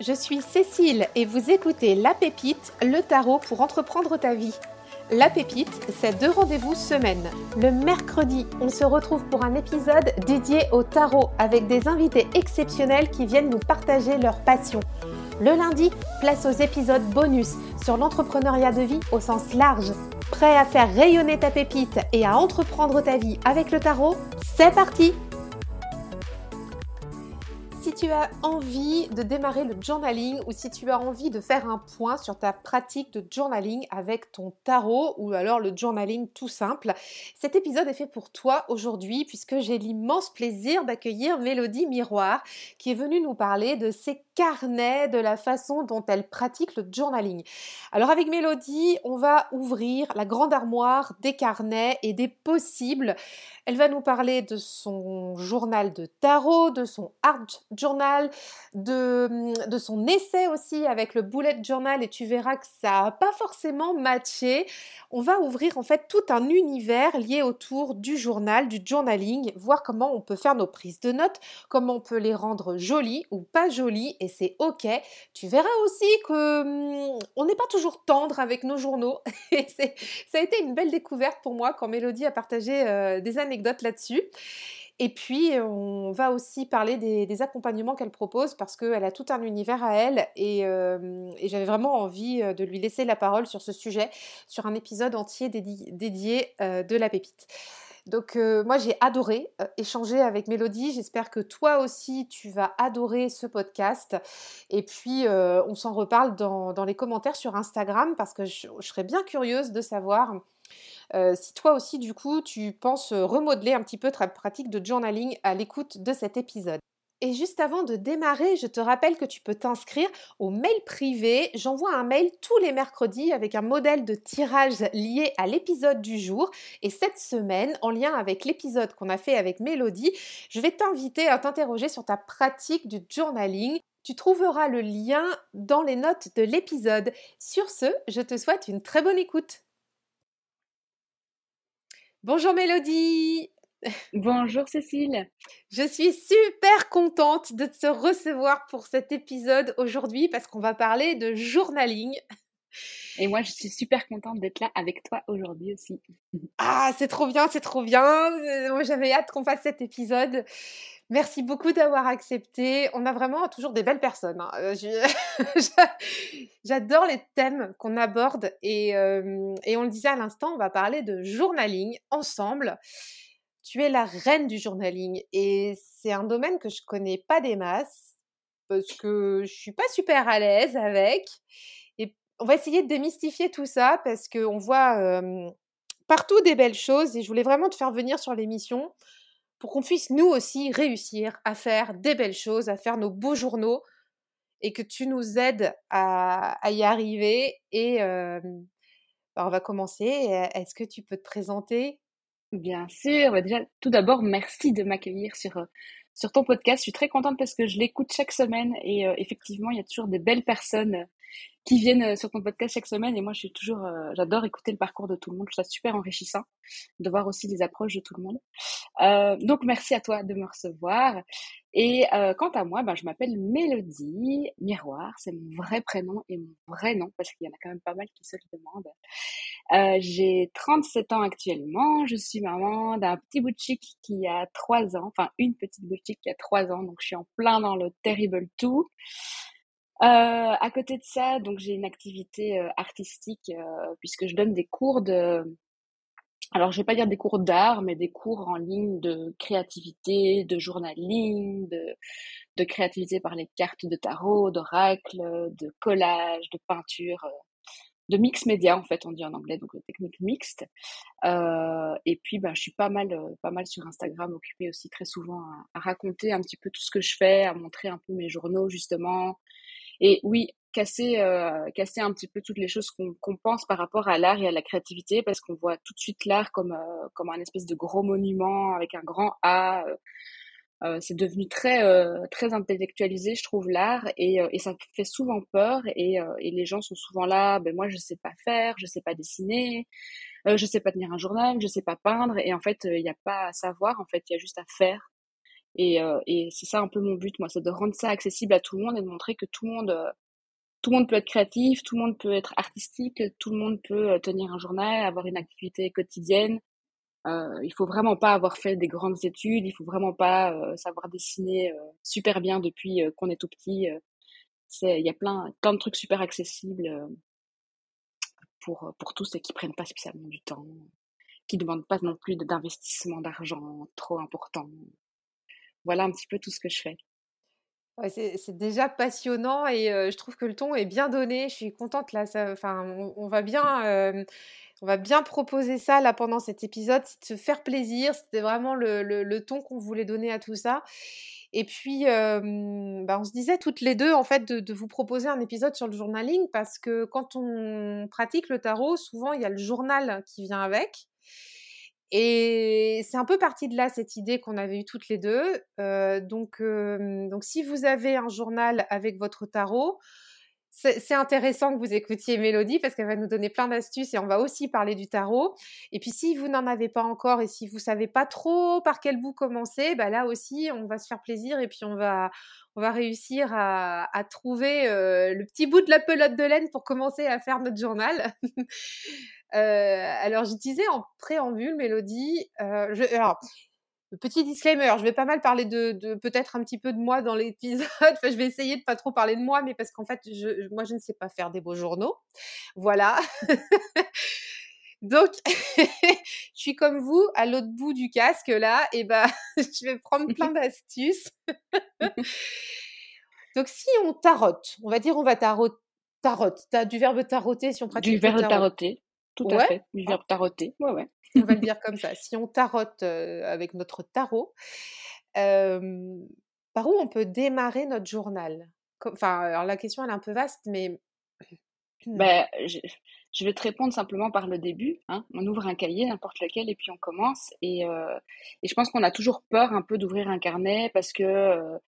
je suis Cécile et vous écoutez La Pépite, le tarot pour entreprendre ta vie. La Pépite, c'est deux rendez-vous semaine. Le mercredi, on se retrouve pour un épisode dédié au tarot avec des invités exceptionnels qui viennent nous partager leur passion. Le lundi, place aux épisodes bonus sur l'entrepreneuriat de vie au sens large. Prêt à faire rayonner ta pépite et à entreprendre ta vie avec le tarot? C'est parti tu as envie de démarrer le journaling ou si tu as envie de faire un point sur ta pratique de journaling avec ton tarot ou alors le journaling tout simple, cet épisode est fait pour toi aujourd'hui puisque j'ai l'immense plaisir d'accueillir Mélodie Miroir qui est venue nous parler de ses carnets, de la façon dont elle pratique le journaling. Alors avec Mélodie, on va ouvrir la grande armoire des carnets et des possibles. Elle va nous parler de son journal de tarot, de son art journal, de, de son essai aussi avec le bullet journal et tu verras que ça n'a pas forcément matché. On va ouvrir en fait tout un univers lié autour du journal, du journaling, voir comment on peut faire nos prises de notes, comment on peut les rendre jolies ou pas jolies c'est ok. Tu verras aussi que hum, on n'est pas toujours tendre avec nos journaux. Ça a été une belle découverte pour moi quand Mélodie a partagé euh, des anecdotes là-dessus. Et puis, on va aussi parler des, accompagnements qu'elle propose parce qu'elle a tout un univers à elle et, euh, j'avais vraiment envie euh, de lui laisser la parole sur ce sujet, sur un épisode entier dédié, de la pépite. Donc euh, moi j'ai adoré euh, échanger avec Mélodie. J'espère que toi aussi tu vas adorer ce podcast. Et puis euh, on s'en reparle dans, les commentaires sur Instagram parce que je, je serais bien curieuse de savoir si toi aussi du coup tu penses remodeler un petit peu ta pratique de journaling à l'écoute de cet épisode. Et juste avant de démarrer, je te rappelle que tu peux t'inscrire au mail privé. J'envoie un mail tous les mercredis avec un modèle de tirage lié à l'épisode du jour. Et cette semaine, en lien avec l'épisode qu'on a fait avec Mélodie, je vais t'inviter à t'interroger sur ta pratique du journaling. Tu trouveras le lien dans les notes de l'épisode. Sur ce, je te souhaite une très bonne écoute. Bonjour Mélodie Bonjour Cécile. Je suis super contente de te recevoir pour cet épisode aujourd'hui parce qu'on va parler de journaling. Et moi, je suis super contente d'être là avec toi aujourd'hui aussi. Ah, c'est trop bien, c'est trop bien. Euh, moi, j'avais hâte qu'on fasse cet épisode. Merci beaucoup d'avoir accepté. On a vraiment toujours des belles personnes. Hein. Euh, j'adore les thèmes qu'on aborde et, euh, et on le disait à l'instant, on va parler de journaling ensemble tu es la reine du journaling et c'est un domaine que je connais pas des masses parce que je suis pas super à l'aise avec. Et on va essayer de démystifier tout ça parce qu'on voit partout des belles choses et je voulais vraiment te faire venir sur l'émission pour qu'on puisse nous aussi réussir à faire des belles choses, à faire nos beaux journaux et que tu nous aides à, y arriver. Et bah, on va commencer. Est-ce que tu peux te présenter? Bien sûr, bah, déjà, tout d'abord, merci de m'accueillir sur, euh, sur ton podcast. Je suis très contente parce que je l'écoute chaque semaine et euh, effectivement, il y a toujours des belles personnes euh, qui viennent sur ton podcast chaque semaine et moi, je suis toujours, j'adore écouter le parcours de tout le monde. Je trouve ça super enrichissant de voir aussi les approches de tout le monde. donc, merci à toi de me recevoir. Et quant à moi, ben, je m'appelle Mélodie Miroir, c'est mon vrai prénom et mon vrai nom parce qu'il y en a quand même pas mal qui se le demandent. Euh, j'ai 37 ans actuellement. Je suis maman d'un petit boutique qui a 3 ans, enfin une petite boutique qui a 3 ans, donc je suis en plein dans le terrible tout. Euh, à côté de ça, donc j'ai une activité euh, artistique euh, puisque je donne des cours de, alors je vais pas dire des cours d'art, mais des cours en ligne de créativité, de journaling, de, de créativité par les cartes de tarot, d'oracle, de collage, de peinture de mix média en fait on dit en anglais donc technique mixte euh, et puis ben je suis pas mal euh, pas mal sur Instagram occupée aussi très souvent à, raconter un petit peu tout ce que je fais à montrer un peu mes journaux justement et oui casser euh, casser un petit peu toutes les choses qu'on pense par rapport à l'art et à la créativité parce qu'on voit tout de suite l'art comme comme un espèce de gros monument avec un grand A euh, c'est devenu très euh, très intellectualisé, je trouve l'art et, euh, et ça fait souvent peur et, et les gens sont souvent là. Ben moi je sais pas faire, je sais pas dessiner, je sais pas tenir un journal, je sais pas peindre et en fait il n'y a pas à savoir, en fait il y a juste à faire. Et, et c'est ça un peu mon but, moi, c'est de rendre ça accessible à tout le monde et de montrer que tout le monde, tout le monde peut être créatif, tout le monde peut être artistique, tout le monde peut tenir un journal, avoir une activité quotidienne. Euh, il faut vraiment pas avoir fait des grandes études, il faut vraiment pas savoir dessiner super bien depuis qu'on est tout petit. il y a plein, plein de trucs super accessibles pour, pour tous et qui prennent pas spécialement du temps qui demandent pas non plus d'investissement d'argent trop important. Voilà un petit peu tout ce que je fais. c'est déjà passionnant et je trouve que le ton est bien donné. Je suis contente là. enfin, on, va bien, on va bien proposer ça là pendant cet épisode, c'est de se faire plaisir. C'était vraiment le, le, ton qu'on voulait donner à tout ça. Et puis, bah, on se disait toutes les deux, en fait, de, de, vous proposer un épisode sur le journaling parce que quand on pratique le tarot, souvent il y a le journal qui vient avec. Et c'est un peu parti de là, cette idée qu'on avait eue toutes les deux. Euh, donc, donc, si vous avez un journal avec votre tarot, c'est intéressant que vous écoutiez Mélodie parce qu'elle va nous donner plein d'astuces et on va aussi parler du tarot. Et puis si vous n'en avez pas encore et si vous savez pas trop par quel bout commencer, bah là aussi on va se faire plaisir et puis on va on va réussir à, à trouver euh, le petit bout de la pelote de laine pour commencer à faire notre journal. Euh, alors, je disais en préambule, Mélodie, euh, je, alors, petit disclaimer, je vais pas mal parler de, de peut-être un petit peu de moi dans l'épisode. enfin, je vais essayer de pas trop parler de moi, mais parce qu'en fait, je, moi, je ne sais pas faire des beaux journaux. Voilà. Donc, je suis comme vous, à l'autre bout du casque, là, et ben, je vais prendre plein d'astuces. Donc, si on tarote, on va dire on va taroter, tarote, as du verbe taroter si on pratique Du verbe taroter. Tout à fait. Du verbe taroter. Ouais, ouais. On va le dire comme ça. Si on tarote avec notre tarot, par où on peut démarrer notre journal? Enfin, alors la question elle est un peu vaste, mais. Ben, je, vais te répondre simplement par le début. Hein. On ouvre un cahier, n'importe lequel, et puis on commence. Et, et je pense qu'on a toujours peur un peu d'ouvrir un carnet parce que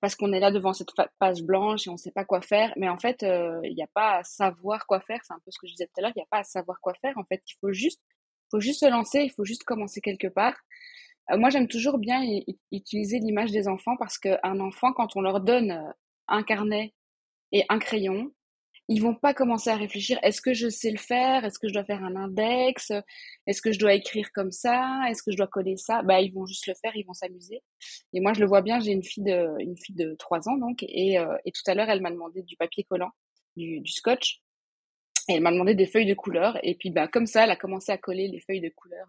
parce qu'on est là devant cette page blanche et on ne sait pas quoi faire. Mais en fait, euh, il n'y a pas à savoir quoi faire. C'est un peu ce que je disais tout à l'heure. Il n'y a pas à savoir quoi faire. En fait, il faut juste, faut juste se lancer. Il faut juste commencer quelque part. Euh, moi, j'aime toujours bien utiliser l'image des enfants parce qu'un enfant, quand on leur donne euh, un carnet et un crayon, ils vont pas commencer à réfléchir est-ce que je sais le faire est-ce que je dois faire un index est-ce que je dois écrire comme ça est-ce que je dois coller ça? Bah ils vont juste le faire ils vont s'amuser. Et moi je le vois bien j'ai une fille de une fille de 3 ans donc et, euh, et tout à l'heure elle m'a demandé du papier collant du, du scotch. Et elle m'a demandé des feuilles de couleur et puis bah comme ça elle a commencé à coller les feuilles de couleur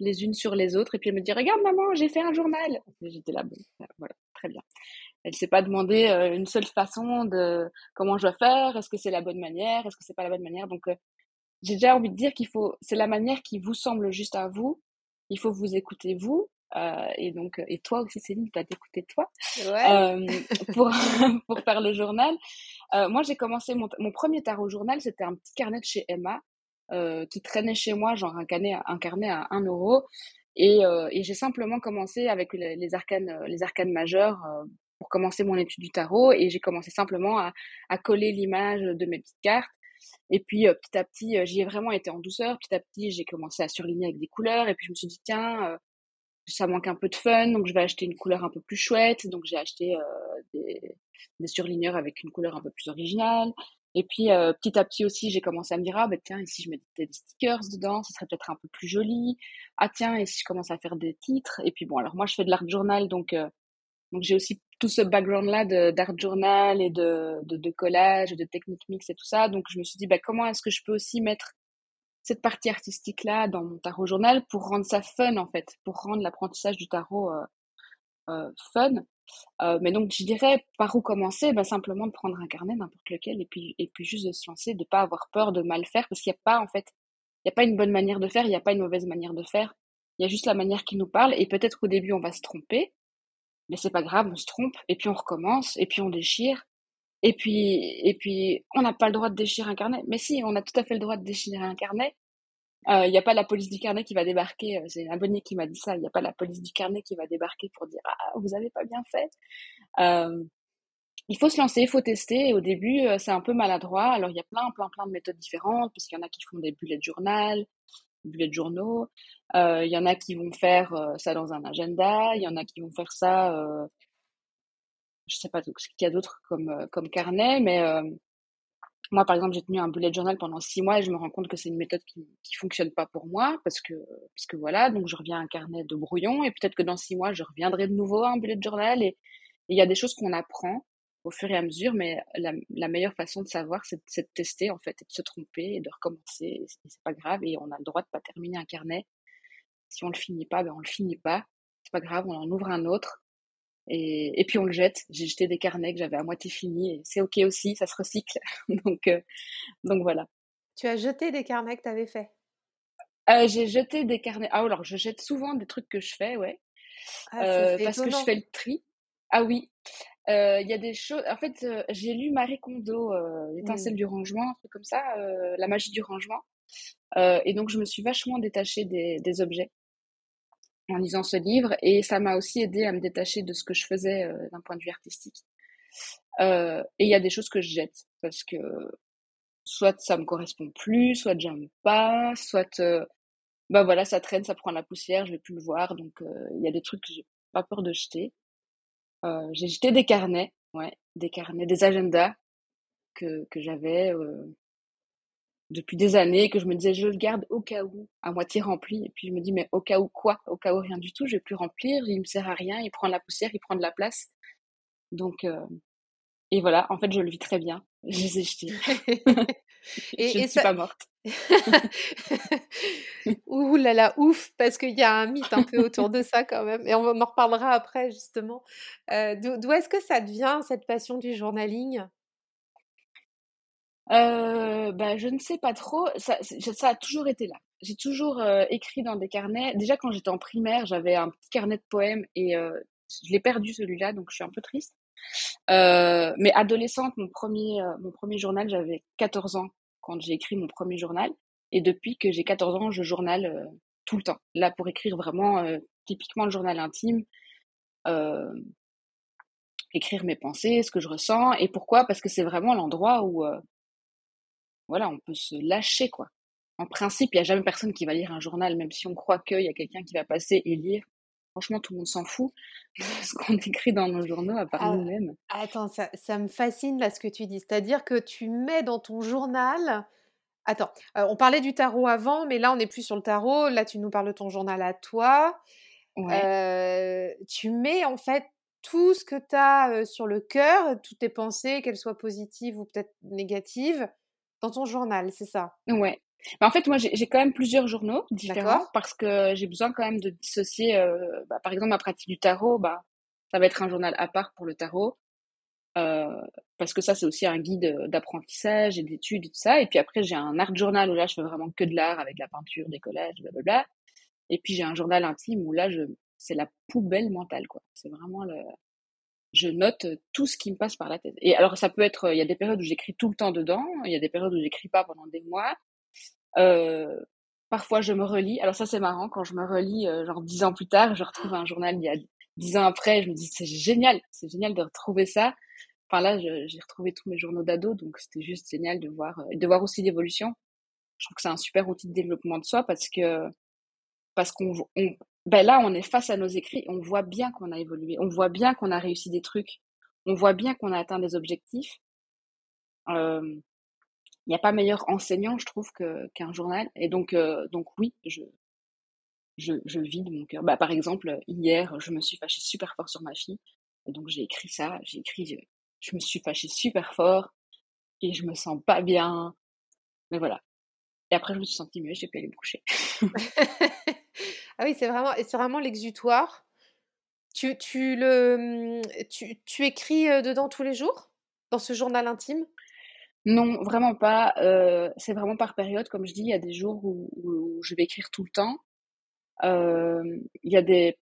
les unes sur les autres et puis elle me dit regarde maman j'ai fait un journal j'étais là bon voilà très bien elle s'est pas demandé euh, une seule façon de comment je dois faire, est-ce que c'est la bonne manière, est-ce que c'est pas la bonne manière. Donc euh, j'ai déjà envie de dire qu'il faut, c'est la manière qui vous semble juste à vous. Il faut vous écouter vous. Euh, et donc et toi aussi Céline, tu as d'écouter toi ouais. pour pour faire le journal. moi j'ai commencé mon, mon premier tarot journal, c'était un petit carnet de chez Emma qui traînait chez moi, genre un carnet un carnet à 1 euro. Et, et j'ai simplement commencé avec les, arcanes les arcanes majeures pour commencer mon étude du tarot et j'ai commencé simplement à, coller l'image de mes petites cartes. Et puis euh, petit à petit, euh, j'y ai vraiment été en douceur. Petit à petit, j'ai commencé à surligner avec des couleurs et puis je me suis dit tiens, euh, ça manque un peu de fun, donc je vais acheter une couleur un peu plus chouette. Donc j'ai acheté des, des surligneurs avec une couleur un peu plus originale. Et puis petit à petit aussi, j'ai commencé à me dire ah ben tiens, si je mettais des stickers dedans, ce serait peut-être un peu plus joli. Ah tiens, et si je commence à faire des titres? Et puis bon, alors moi je fais de l'art journal, donc donc j'ai aussi tout ce background-là d'art journal et de, de, de, collage, de technique mix et tout ça. Donc je me suis dit, bah, comment est-ce que je peux aussi mettre cette partie artistique-là dans mon tarot journal pour rendre ça fun en fait, pour rendre l'apprentissage du tarot euh, euh, fun? Euh, mais donc je dirais par où commencer? Bah, Simplement de prendre un carnet, n'importe lequel, et puis, et juste de se lancer, de pas avoir peur de mal faire, parce qu'il n'y a pas en fait, il n'y a pas une bonne manière de faire, il n'y a pas une mauvaise manière de faire. Il y a juste la manière qui nous parle, et peut-être qu'au début on va se tromper, mais c'est pas grave, on se trompe, et puis on recommence, et puis on déchire, et puis, et puis on n'a pas le droit de déchirer un carnet. Mais si, on a tout à fait le droit de déchirer un carnet. Il euh, n'y a pas la police du carnet qui va débarquer. Euh, c'est un abonné qui m'a dit ça. Il n'y a pas la police du carnet qui va débarquer pour dire ah vous avez pas bien fait. Euh, il faut se lancer, il faut tester. Au début, euh, c'est un peu maladroit. Alors il y a plein, plein, plein de méthodes différentes, puisqu'il y en a qui font des bullet journal, bullet journaux. Il y en a qui vont faire ça dans un agenda. Il y en a qui vont faire ça, je sais pas ce qu'il y a d'autres comme, comme carnet, mais moi, par exemple, j'ai tenu un bullet journal pendant six mois et je me rends compte que c'est une méthode qui ne fonctionne pas pour moi parce que, parce que voilà, donc je reviens à un carnet de brouillon et peut-être que dans six mois, je reviendrai de nouveau à un bullet journal et il y a des choses qu'on apprend au fur et à mesure, mais la, la meilleure façon de savoir, c'est de tester en fait, et de se tromper et de recommencer. C'est pas grave et on a le droit de pas terminer un carnet. Si on le finit pas, ben on le finit pas. C'est pas grave, on en ouvre un autre et, et puis on le jette. J'ai jeté des carnets que j'avais à moitié finis c'est ok aussi, ça se recycle. donc, euh, donc voilà. Tu as jeté des carnets que tu avais fait euh, J'ai jeté des carnets. Ah alors je jette souvent des trucs que je fais, ouais. Ah, euh, parce que je fais le tri. Ah oui. Il y a des choses. En fait, j'ai lu Marie Kondo, l'étincelle mmh. du rangement, un truc comme ça, la magie du rangement. et donc je me suis vachement détachée des, des objets en lisant ce livre et ça m'a aussi aidé à me détacher de ce que je faisais euh, d'un point de vue artistique. Euh, et il y a des choses que je jette parce que soit ça me correspond plus, soit j'aime pas, soit euh, bah voilà ça traîne, ça prend la poussière, je vais plus le voir. Donc il y a des trucs que j'ai pas peur de jeter. j'ai jeté des carnets, ouais, des carnets, des agendas que que j'avais depuis des années que je me disais je le garde au cas où, à moitié rempli. Et puis je me dis mais au cas où quoi? Au cas où rien du tout, je vais plus remplir, il me sert à rien, il prend de la poussière, il prend de la place. Donc euh, et voilà, en fait je le vis très bien. Je les ai jetés. et, je ne suis pas morte. Ouh là là, ouf, parce qu'il y a un mythe un peu autour de ça quand même, et on en reparlera après justement. Euh, D'où est-ce que ça devient cette passion du journaling? Euh, bah, je ne sais pas trop. Ça, ça a toujours été là. J'ai toujours euh, écrit dans des carnets. Déjà, quand j'étais en primaire, j'avais un petit carnet de poèmes et euh, je l'ai perdu celui-là, donc je suis un peu triste. Euh, mais adolescente, mon premier, euh, mon premier journal, j'avais 14 ans quand j'ai écrit mon premier journal. Et depuis que j'ai 14 ans, je journal euh, tout le temps. Là, pour écrire vraiment typiquement le journal intime, écrire mes pensées, ce que je ressens. Et pourquoi? Parce que c'est vraiment l'endroit où voilà, on peut se lâcher, quoi. En principe, il n'y a jamais personne qui va lire un journal, même si on croit qu'il y a quelqu'un qui va passer et lire. Franchement, tout le monde s'en fout de ce qu'on écrit dans nos journaux, à part ah, nous-mêmes. Attends, ça, ça, me fascine là ce que tu dis. C'est-à-dire que tu mets dans ton journal. Attends, euh, on parlait du tarot avant, mais là, on n'est plus sur le tarot. Là, tu nous parles de ton journal à toi. Euh, tu mets en fait tout ce que tu as euh, sur le cœur, toutes tes pensées, qu'elles soient positives ou peut-être négatives, dans ton journal, c'est ça? Ouais. en fait, moi, j'ai quand même plusieurs journaux différents parce que j'ai besoin quand même de dissocier, euh, bah, par exemple, ma pratique du tarot, bah, ça va être un journal à part pour le tarot. Euh, parce que ça, c'est aussi un guide d'apprentissage et d'études et tout ça. Et puis après, j'ai un art journal où là, je fais vraiment que de l'art avec la peinture, des collages, blablabla. Et puis, j'ai un journal intime où là, je, c'est la poubelle mentale, quoi. C'est vraiment le, je note tout ce qui me passe par la tête. Et alors, ça peut être, il y a des périodes où j'écris tout le temps dedans, il y a des périodes où j'écris pas pendant des mois. Euh, parfois, je me relis. Alors ça, c'est marrant, quand je me relis, euh, genre dix ans plus tard, je retrouve un journal il y a dix ans après, je me dis, c'est génial, c'est génial de retrouver ça. Enfin là, j'ai retrouvé tous mes journaux d'ado, donc c'était juste génial de voir, euh, de voir aussi l'évolution. Je trouve que c'est un super outil de développement de soi parce que parce qu'on ben là, on est face à nos écrits, on voit bien qu'on a évolué, on voit bien qu'on a réussi des trucs, on voit bien qu'on a atteint des objectifs. Il n'y a pas meilleur enseignant, je trouve, que, qu'un journal. Et donc, euh, donc oui, je, je, je vide mon cœur. Bah, par exemple, hier, je me suis fâchée super fort sur ma fille. Et donc, j'ai écrit ça. J'ai écrit, je, je me suis fâchée super fort et je me sens pas bien. Mais voilà. Et après, je me suis sentie mieux, j'ai pu aller me coucher. Ah oui, c'est vraiment, vraiment l'exutoire. Tu, tu, le, mmh, tu, tu écris dedans tous les jours? Dans ce journal intime? Non, vraiment pas. c'est vraiment par période. Comme je dis, il y a des jours où, je vais écrire tout le temps. Il y a des.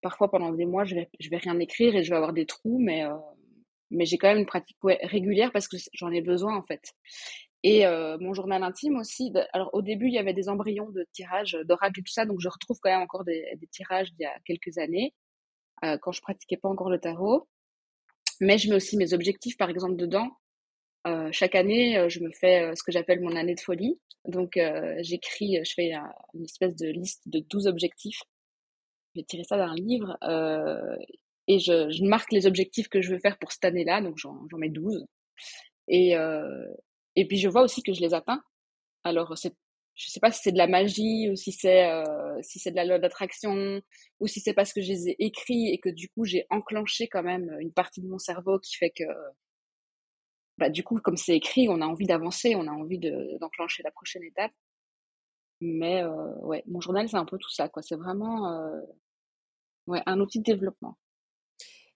Parfois, pendant des mois, je vais, je vais rien écrire et je vais avoir des trous, mais, mais j'ai quand même une pratique régulière parce que j'en ai besoin, en fait. Et euh, mon journal intime aussi. Alors au début, il y avait des embryons de tirages d'oracle et tout ça, donc je retrouve quand même encore des, tirages d'il y a quelques années, euh, quand je pratiquais pas encore le tarot. Mais je mets aussi mes objectifs, par exemple, dedans. chaque année, je me fais ce que j'appelle mon année de folie. Donc, j'écris, je fais une espèce de liste de 12 objectifs. J'ai tiré ça d'un livre et je, je, marque les objectifs que je veux faire pour cette année-là. Donc, j'en mets 12. Et, et puis, je vois aussi que je les atteins. Alors, c'est je sais pas si c'est de la magie ou si c'est euh, si c'est de la loi d'attraction ou si c'est parce que je les ai écrits et que du coup j'ai enclenché quand même une partie de mon cerveau qui fait que bah du coup comme c'est écrit on a envie d'avancer on a envie de d'enclencher la prochaine étape. Mais euh, ouais mon journal c'est un peu tout ça quoi. C'est vraiment euh, ouais un outil de développement.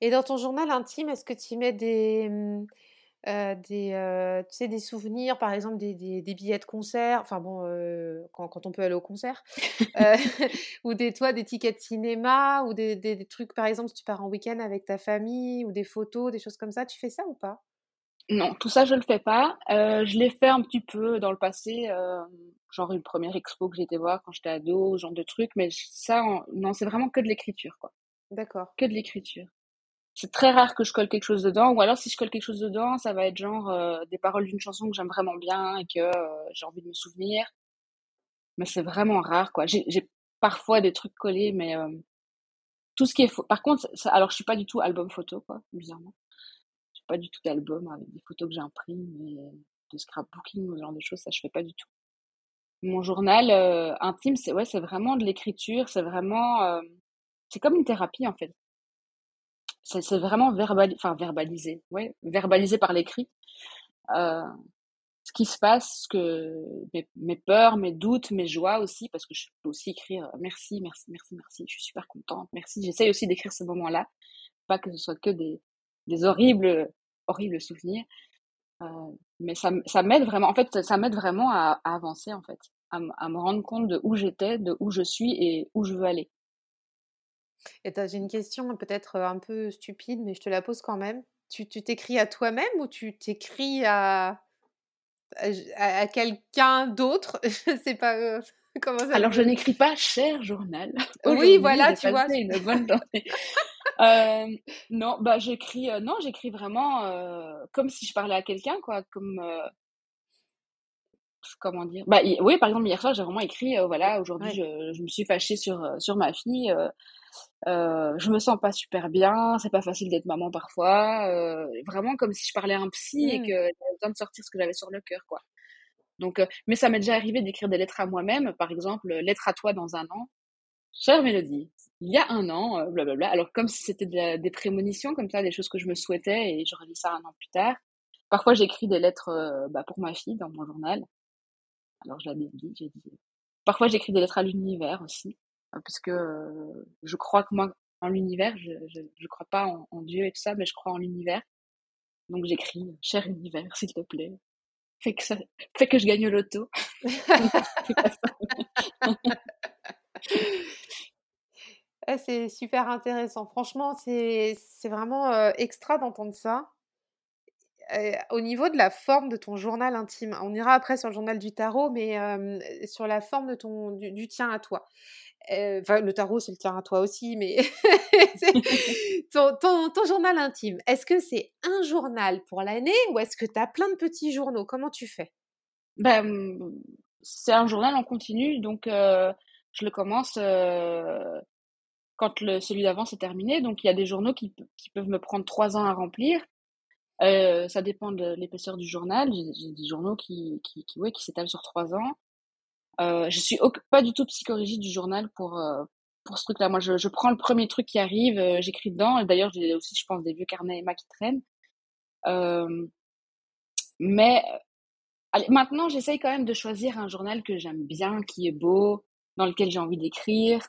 Et dans ton journal intime est-ce que tu mets des mmh, euh, des, euh, tu sais, des souvenirs, par exemple des, des, des billets de concert, enfin bon, euh, quand, quand, on peut aller au concert, ou des, toi, des tickets de cinéma, ou des, des, trucs, par exemple, si tu pars en week-end avec ta famille, ou des photos, des choses comme ça, tu fais ça ou pas? Non, tout ça, je le fais pas. je l'ai fait un petit peu dans le passé, genre une première expo que j'étais voir quand j'étais ado, genre de trucs, mais ça, non, c'est vraiment que de l'écriture, quoi. D'accord. Que de l'écriture c'est très rare que je colle quelque chose dedans. Ou alors, si je colle quelque chose dedans, ça va être genre euh, des paroles d'une chanson que j'aime vraiment bien et que euh, j'ai envie de me souvenir. Mais c'est vraiment rare, quoi. J'ai parfois des trucs collés, mais euh, tout ce qui est. Par contre, alors je suis pas du tout album photo, quoi, bizarrement. Je suis pas du tout d'album avec des photos que j'imprime, mais de scrapbooking ou ce genre de choses, ça je fais pas du tout. Mon journal intime, c'est ouais, c'est vraiment de l'écriture, c'est vraiment, c'est comme une thérapie en fait c'est vraiment verbal, enfin verbalisé, ouais, verbalisé par l'écrit. Euh, ce qui se passe, que mes, peurs, mes doutes, mes joies aussi, parce que je peux aussi écrire merci, merci, merci, merci, je suis super contente, merci. J'essaye aussi d'écrire ces moments-là, pas que ce soit que des, des horribles, horribles souvenirs. Euh, mais ça, ça m'aide vraiment, en fait, ça m'aide vraiment à, à, avancer, en fait, à, à me rendre compte de où j'étais, de où je suis et où je veux aller. Et j'ai une question peut-être un peu stupide, mais je te la pose quand même. Tu t'écris à toi-même ou tu t'écris à, à, quelqu'un d'autre? Je sais pas comment ça. Alors, je n'écris pas cher journal. Oui, voilà, tu vois. Une bonne euh, non, bah j'écris. non, j'écris vraiment comme si je parlais à quelqu'un, quoi. Comme comment dire? Bah oui par exemple hier soir j'ai vraiment écrit voilà aujourd'hui je, je, me suis fâchée sur sur ma fille euh, je me sens pas super bien, c'est pas facile d'être maman parfois, euh, vraiment comme si je parlais à un psy et mmh. que j'avais besoin de sortir ce que j'avais sur le cœur, quoi. Donc, euh, mais ça m'est déjà arrivé d'écrire des lettres à moi-même, par exemple, lettre à toi dans un an. Chère Mélodie, il y a un an, blablabla. Alors comme si c'était des prémonitions, comme ça, des choses que je me souhaitais et je relis ça un an plus tard. Parfois, j'écris des lettres bah, pour ma fille dans mon journal. Alors je l'avais dit, j'ai dit. Parfois, j'écris des lettres à l'univers aussi. Hein, parce que je crois que moi, en l'univers, je, je, crois pas en, Dieu et tout ça, mais je crois en l'univers. Donc j'écris, cher univers, s'il te plaît, fais que, ça, fais que je gagne l'auto. C'est super intéressant. Franchement, c'est vraiment extra d'entendre ça. Au niveau de la forme de ton journal intime, on ira après sur le journal du tarot, mais sur la forme de ton, du tien à toi. Enfin, le tarot, c'est le tien à toi aussi, mais ton, ton, journal intime, est-ce que c'est un journal pour l'année ou est-ce que tu as plein de petits journaux? Comment tu fais? Ben, C'est un journal en continu, donc je le commence quand le, celui d'avant s'est terminé. Donc il y a des journaux qui, qui, peuvent me prendre trois ans à remplir. Ça dépend de l'épaisseur du journal. J'ai des journaux qui, qui, qui, ouais, qui s'étalent sur trois ans. Euh, je suis pas du tout psychorigide du journal pour euh, pour ce truc-là. Moi, je, je, prends le premier truc qui arrive, euh, j'écris dedans. D'ailleurs, j'ai aussi, je pense, des vieux carnets Emma qui traînent. Euh, mais allez, maintenant, j'essaye quand même de choisir un journal que j'aime bien, qui est beau, dans lequel j'ai envie d'écrire.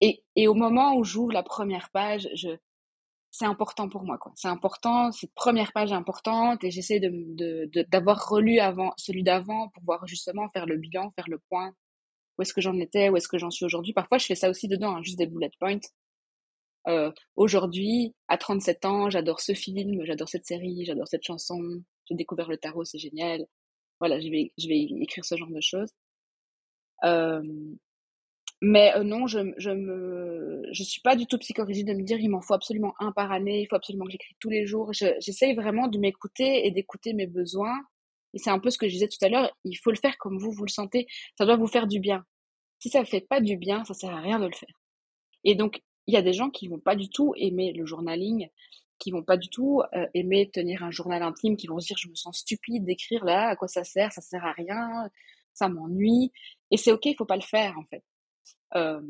et, et au moment où j'ouvre la première page, je c'est important pour moi quoi. C'est important cette première page importante et j'essaie de d'avoir relu avant celui d'avant pour voir justement faire le bilan faire le point. Où est-ce que j'en étais où est-ce que j'en suis aujourd'hui? Parfois je fais ça aussi dedans hein, juste des bullet points. Euh, aujourd'hui à 37 ans j'adore ce film j'adore cette série j'adore cette chanson j'ai découvert le tarot c'est génial. Voilà je vais je vais écrire ce genre de choses. Euh, mais non, je, je me, je suis pas du tout psychorigide de me dire il m'en faut absolument un par année, il faut absolument que j'écris tous les jours. J'essaye vraiment de m'écouter et d'écouter mes besoins. Et c'est un peu ce que je disais tout à l'heure, il faut le faire comme vous, vous le sentez. Ça doit vous faire du bien. Si ça ne fait pas du bien, ça sert à rien de le faire. Et donc, il y a des gens qui vont pas du tout aimer le journaling, qui vont pas du tout aimer tenir un journal intime, qui vont se dire je me sens stupide d'écrire là, à quoi ça sert, ça sert à rien, ça m'ennuie. Et c'est ok, il faut pas le faire en fait. Euh,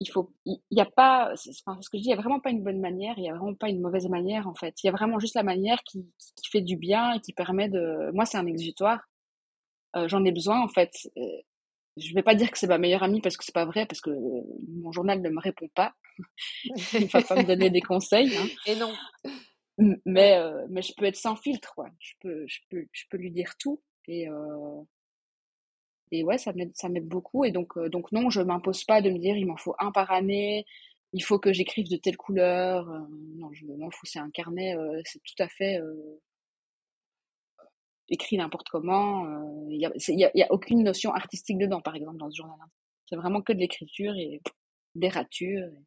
il faut, il y, a pas, enfin, ce que je dis, il y a vraiment pas une bonne manière, il y a vraiment pas une mauvaise manière en fait. Il y a vraiment juste la manière qui, qui fait du bien et qui permet de. Moi, c'est un exutoire. Euh, J'en ai besoin en fait. Je vais pas dire que c'est ma meilleure amie parce que c'est pas vrai, parce que mon journal ne me répond pas. il va pas me donner des conseils. Hein. Et non. Mais, euh, mais je peux être sans filtre, quoi. Je peux, je peux, je peux lui dire tout. Et, euh, et ouais, ça m'aide, ça m'aide beaucoup. Et donc, euh, donc non, je m'impose pas de me dire il m'en faut un par année, il faut que j'écrive de telle couleur. Euh, non, je m'en fous, c'est un carnet, euh, c'est tout à fait écrit n'importe comment. Il n'y a, a, a, aucune notion artistique dedans, par exemple, dans ce journal. C'est vraiment que de l'écriture et des ratures. Et...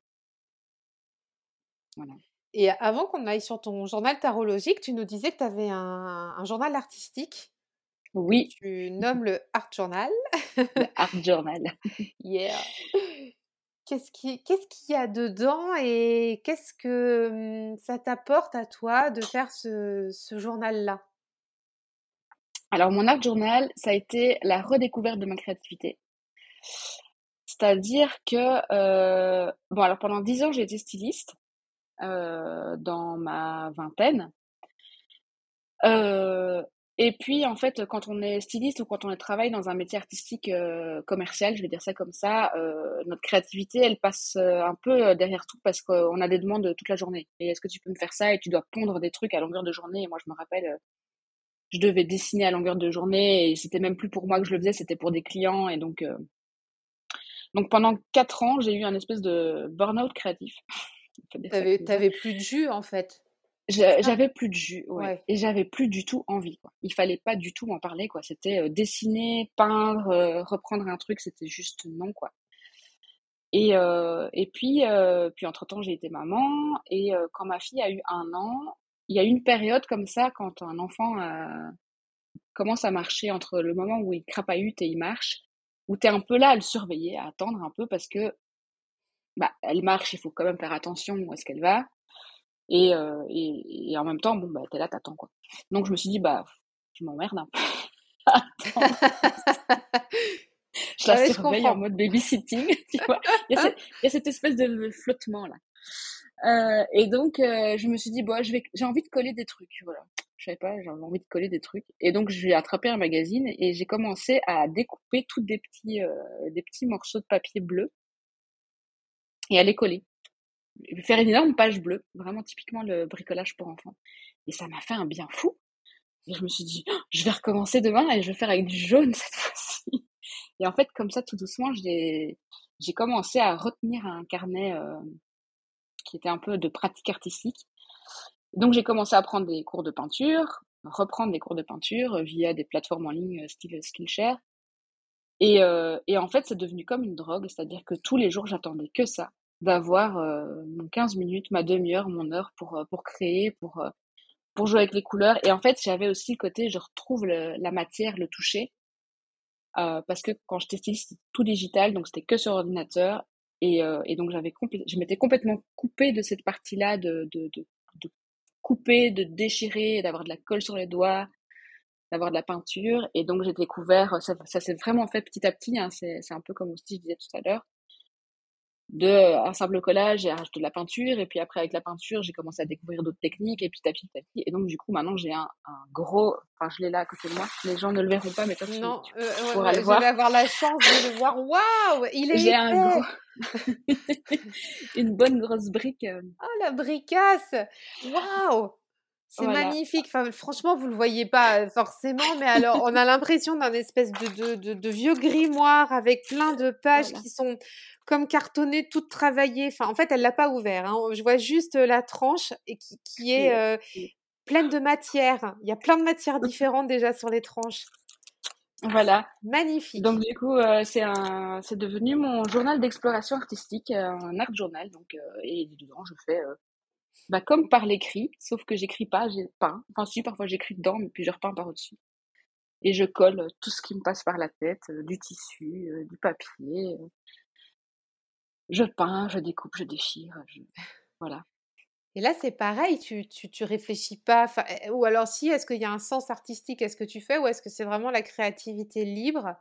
Voilà. Et avant qu'on aille sur ton journal tarologique, tu nous disais que tu avais un journal artistique. Oui. Tu nommes le Art Journal. le Art Journal. yeah. Qu'est-ce qu'il y a dedans et qu'est-ce que ça t'apporte à toi de faire ce, ce journal-là? Alors, mon Art Journal, ça a été la redécouverte de ma créativité. C'est-à-dire que, euh, bon, alors pendant dix ans, j'ai été styliste euh, dans ma vingtaine. Euh, et puis, en fait, quand on est styliste ou quand on travaille dans un métier artistique euh, commercial, je vais dire ça comme ça, euh, notre créativité, elle passe euh, un peu derrière tout parce qu'on a des demandes toute la journée. Et est-ce que tu peux me faire ça Et tu dois pondre des trucs à longueur de journée? Et moi, je me rappelle, je devais dessiner à longueur de journée et c'était même plus pour moi que je le faisais, c'était pour des clients. Et donc, donc pendant quatre ans, j'ai eu un espèce de burn-out créatif. T'avais plus de jus, en fait. J'avais plus de jus, ouais. Et j'avais plus du tout envie, quoi. Il fallait pas du tout en parler, quoi. C'était euh, dessiner, peindre, euh, reprendre un truc, c'était juste non, quoi. Et, euh, et puis, puis entre-temps, j'ai été maman. Et quand ma fille a eu un an, il y a une période comme ça, quand un enfant commence à marcher entre le moment où il crapahute et il marche, où tu es un peu là à le surveiller, à attendre un peu, parce que bah, elle marche, il faut quand même faire attention où est-ce qu'elle va. Et, euh, et, et, en même temps, bon, bah, t'es là, t'attends, quoi. Donc, je me suis dit, bah, je m'emmerde un peu. je la surveille en mode babysitting, tu vois. Il y, a cette, il y a cette espèce de flottement, là. Euh, et donc, euh, je me suis dit, bon, je vais, j'ai envie de coller des trucs, voilà. Je savais pas, j'avais envie de coller des trucs. Et donc, j'ai attrapé un magazine et j'ai commencé à découper tous des petits, euh, des petits morceaux de papier bleu et à les coller faire une énorme page bleue, vraiment typiquement le bricolage pour enfants. Et ça m'a fait un bien fou. Et je me suis dit, «Oh, je vais recommencer demain et je vais faire avec du jaune cette fois-ci. Et en fait, comme ça, tout doucement, j'ai, commencé à retenir un carnet euh, qui était un peu de pratique artistique. Donc j'ai commencé à prendre des cours de peinture, reprendre des cours de peinture via des plateformes en ligne style Skillshare. Et, euh, et en fait, c'est devenu comme une drogue, c'est-à-dire que tous les jours, j'attendais que ça d'avoir euh, mon 15 minutes, ma demi-heure, mon heure pour, euh, pour créer, pour, euh, pour jouer avec les couleurs. Et en fait, j'avais aussi le côté, je retrouve la matière, le toucher. parce que quand j'étais styliste, c'était tout digital, donc c'était que sur ordinateur. Et, et donc, j'avais je m'étais complètement coupée de cette partie-là de, de, de, de, couper, de déchirer, d'avoir de la colle sur les doigts, d'avoir de la peinture. Et donc, j'ai découvert, ça, ça s'est vraiment fait petit à petit, hein, c'est un peu comme aussi je disais tout à l'heure de euh, un simple collage, j'ai rajouté de la peinture, et puis après avec la peinture, j'ai commencé à découvrir d'autres techniques, et puis petit à petit, et donc du coup maintenant j'ai un, un, gros, enfin je l'ai là à côté de moi, les gens ne le verront pas, mais toi non, tu, euh, pourras le voir. Je vais avoir la chance de le voir, waouh, il est J'ai un gros, une bonne grosse brique. Euh. Oh la bricasse, waouh! C'est magnifique. Enfin, franchement, vous le voyez pas forcément, mais alors on a l'impression d'un espèce de, de, de, vieux grimoire avec plein de pages qui sont comme cartonnées, toutes travaillées. Enfin, en fait, elle l'a pas ouvert. Hein. Je vois juste la tranche et qui, qui est pleine de matière. Il y a plein de matières différentes déjà sur les tranches. Voilà. Magnifique. Donc du coup, c'est un, c'est devenu mon journal d'exploration artistique, un art journal. Donc et dedans, je fais bah, comme par l'écrit, sauf que j'écris pas, j'ai peint. Enfin si, parfois j'écris dedans, mais puis je repeins par au-dessus. Et je colle tout ce qui me passe par la tête, du tissu, du papier. Je peins, je découpe, je déchire, voilà. Et là, c'est pareil, tu, tu, tu réfléchis pas, eh, ou alors si, est-ce qu'il y a un sens artistique à ce que tu fais, ou est-ce que c'est vraiment la créativité libre?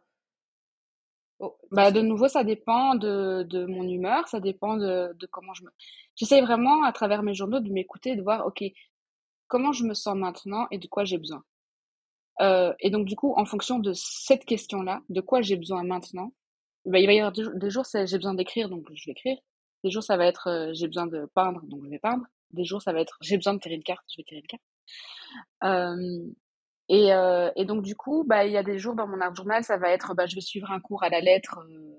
Oh, bah, De nouveau, ça dépend de, de mon humeur, ça dépend de, de comment je me... J'essaie vraiment, à travers mes journaux, de m'écouter, de voir, OK, comment je me sens maintenant et de quoi j'ai besoin. Euh, et donc, du coup, en fonction de cette question-là, de quoi j'ai besoin maintenant, bah, il va y avoir des jours, c'est j'ai besoin d'écrire, donc je vais écrire. Des jours, ça va être euh, j'ai besoin de peindre, donc je vais peindre des jours, ça va être j'ai besoin de tirer une carte, je vais tirer une carte. Euh, et, donc, du coup, bah, il y a des jours dans mon art journal, ça va être bah, je vais suivre un cours à la lettre, euh,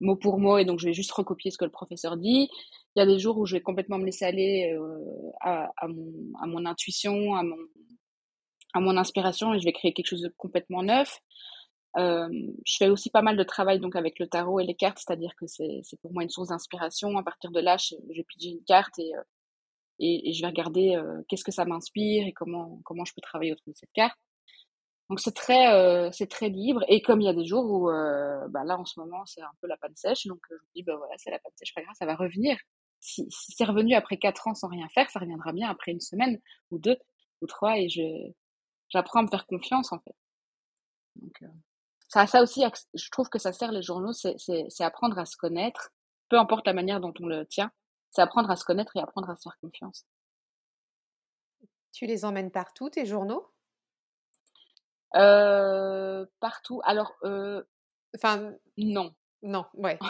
mot pour mot, et donc je vais juste recopier ce que le professeur dit. Il y a des jours où je vais complètement me laisser aller à, mon, intuition, à mon inspiration, et je vais créer quelque chose de complètement neuf. Euh, je fais aussi pas mal de travail donc avec le tarot et les cartes, c'est-à-dire que c'est pour moi une source d'inspiration. À partir de là, je, je pige une carte et, euh, et, et, je vais regarder euh, qu'est-ce que ça m'inspire et comment comment je peux travailler autour de cette carte. Donc c'est très euh, très libre et comme il y a des jours où bah là en ce moment c'est un peu la panne sèche donc je me dis bah voilà c'est la panne sèche pas grave ça va revenir. Si, si c'est revenu après quatre ans sans rien faire ça reviendra bien après une semaine ou deux ou trois et j'apprends à me faire confiance en fait. Donc ça, ça aussi, je trouve que ça sert les journaux, c'est apprendre à se connaître, peu importe la manière dont on le tient, c'est apprendre à se connaître et apprendre à se faire confiance. Tu les emmènes partout, tes journaux? Euh, Partout. Alors, euh, enfin, non. Non, ouais.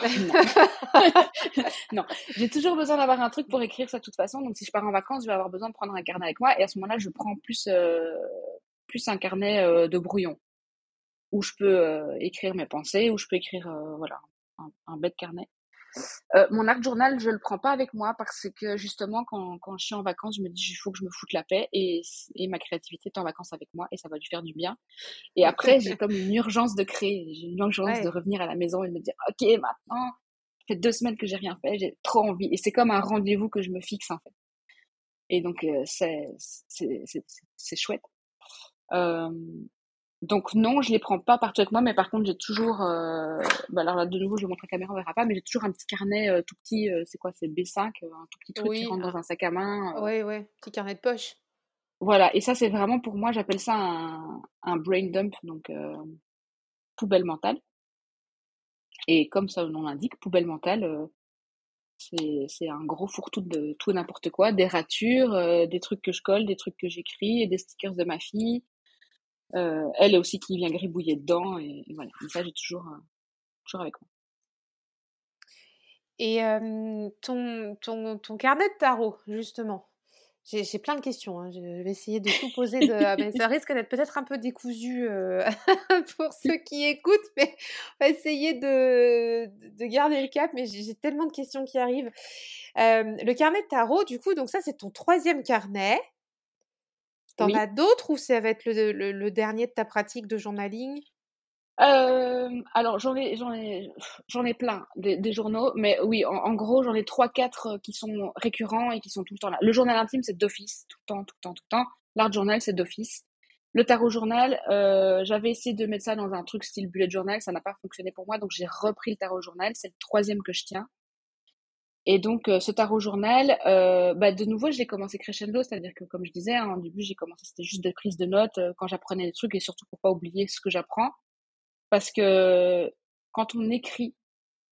non, j'ai toujours besoin d'avoir un truc pour écrire ça de toute façon. Donc, si je pars en vacances, je vais avoir besoin de prendre un carnet avec moi. Et à ce moment-là, je prends plus, euh, plus un carnet de brouillon où je peux euh, écrire mes pensées, où je peux écrire euh, voilà un, bête carnet. Euh, mon art journal, je le prends pas avec moi parce que justement, quand, quand je suis en vacances, je me dis il faut que je me foute la paix et, et ma créativité est en vacances avec moi et ça va lui faire du bien. Et après, j'ai comme une urgence de créer, j'ai une urgence de revenir à la maison et de me dire ok, maintenant, ça fait deux semaines que j'ai rien fait, j'ai trop envie. Et c'est comme un rendez-vous que je me fixe en fait. Et donc, c'est c'est chouette. Euh, donc non, je les prends pas partout avec moi, mais par contre j'ai toujours, euh, bah alors là de nouveau je vais montrer la caméra, on verra pas, mais j'ai toujours un petit carnet euh, tout petit, euh, c'est quoi, c'est B5, un tout petit truc qui rentre dans un sac à main. Oui, oui, petit carnet de poche. Voilà, et ça c'est vraiment pour moi, j'appelle ça un, un, brain dump, donc poubelle mentale. Et comme ça le nom l'indique, poubelle mentale, c'est un gros fourre-tout de tout n'importe quoi, des ratures, des trucs que je colle, des trucs que j'écris, des stickers de ma fille. Euh, elle aussi qui vient gribouiller dedans et, voilà. ça, j'ai toujours, euh, toujours avec moi. Et ton, ton, ton, carnet de tarot, justement, j'ai plein de questions. Hein. Je vais essayer de tout poser. De... Ah, ça risque d'être peut-être un peu décousu euh, pour ceux qui écoutent, mais on va essayer de, de garder le cap. Mais j'ai tellement de questions qui arrivent. le carnet de tarot, du coup, donc ça, c'est ton troisième carnet. T'en as d'autres ou ça va être le, le, dernier de ta pratique de journaling? Euh, alors j'en ai j'en ai j'en ai plein des, journaux mais oui en, gros j'en ai trois quatre qui sont récurrents et qui sont tout le temps là. Le journal intime c'est d'office tout le temps tout le temps tout le temps. L'art journal c'est d'office. Le tarot journal euh, j'avais essayé de mettre ça dans un truc style bullet journal ça n'a pas fonctionné pour moi donc j'ai repris le tarot journal c'est le troisième que je tiens et donc, euh, ce tarot journal, euh, bah, de nouveau, j'ai commencé crescendo, c'est-à-dire que, comme je disais, hein, au début, j'ai commencé, c'était juste des prises de notes euh, quand j'apprenais des trucs et surtout pour pas oublier ce que j'apprends. Parce que quand on écrit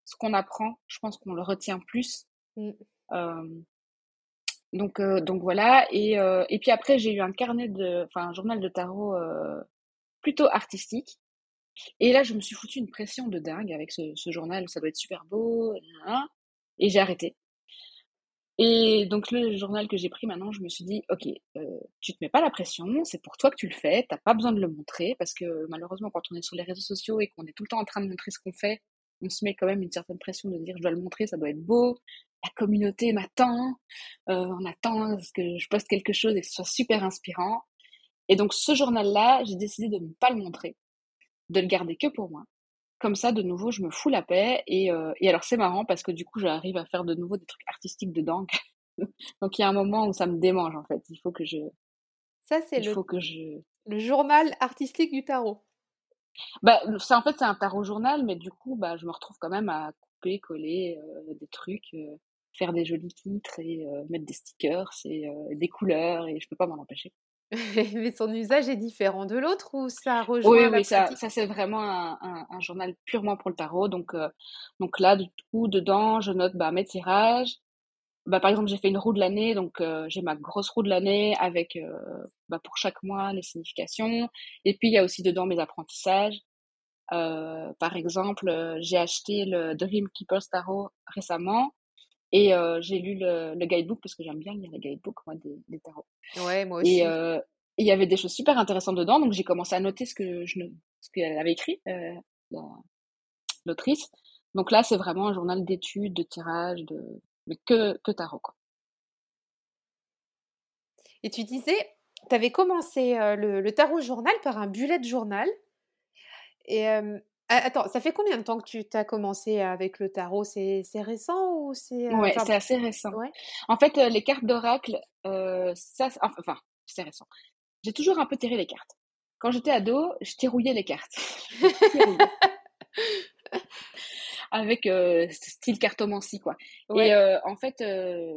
ce qu'on apprend, je pense qu'on le retient plus. Mmh. donc, donc voilà. Et, et puis après, j'ai eu un carnet de, enfin, un journal de tarot plutôt artistique. Et là, je me suis foutu une pression de dingue avec ce, ce journal. Ça doit être super beau. Hein et j'ai arrêté. Et donc le journal que j'ai pris maintenant, je me suis dit, ok, euh, tu te mets pas la pression, c'est pour toi que tu le fais, t'as pas besoin de le montrer, parce que malheureusement quand on est sur les réseaux sociaux et qu'on est tout le temps en train de montrer ce qu'on fait, on se met quand même une certaine pression de dire je dois le montrer, ça doit être beau, la communauté m'attend, euh, on attend que je poste quelque chose et que ce soit super inspirant. Et donc ce journal-là, j'ai décidé de ne pas le montrer. de le garder que pour moi. Comme ça, de nouveau, je me fous la paix. Et, et alors, c'est marrant parce que du coup, j'arrive à faire de nouveau des trucs artistiques dedans. Donc, il y a un moment où ça me démange, en fait. Il faut que je. Ça, c'est le, faut que je... le journal artistique du tarot. Bah, ça, en fait, c'est un tarot journal, mais du coup, bah, je me retrouve quand même à couper, coller des trucs, faire des jolis titres et mettre des stickers et des couleurs, et je peux pas m'en empêcher. mais son usage est différent de l'autre ou ça rejoint Oui, la oui, ça, ça c'est vraiment un, un, un journal purement pour le tarot. Donc, donc là, du coup, dedans, je note bah, mes tirages. Bah, par exemple, j'ai fait une roue de l'année, donc j'ai ma grosse roue de l'année avec bah, pour chaque mois les significations. Et puis, il y a aussi dedans mes apprentissages. Euh, par exemple, j'ai acheté le Dream Keeper Tarot récemment et j'ai lu le, le, guidebook parce que j'aime bien lire les guidebooks moi, des, des tarots. Ouais, moi Et aussi. il y avait des choses super intéressantes dedans, donc j'ai commencé à noter ce que je ce qu'elle avait écrit, euh, l'autrice. Donc là, c'est vraiment un journal d'études, de tirage, de mais que que tarot quoi. Et tu disais, tu avais commencé le, le, tarot journal par un bullet journal. Et attends, ça fait combien de temps que tu as commencé avec le tarot? C'est récent ou c'est Ouais, c'est assez récent. Ouais. En fait, les cartes d'oracle, euh, ça, enfin, c'est récent. J'ai toujours un peu tiré les cartes. Quand j'étais ado, je tirouillais les cartes. Avec euh, style cartomancie, quoi. Ouais. Et euh, en fait,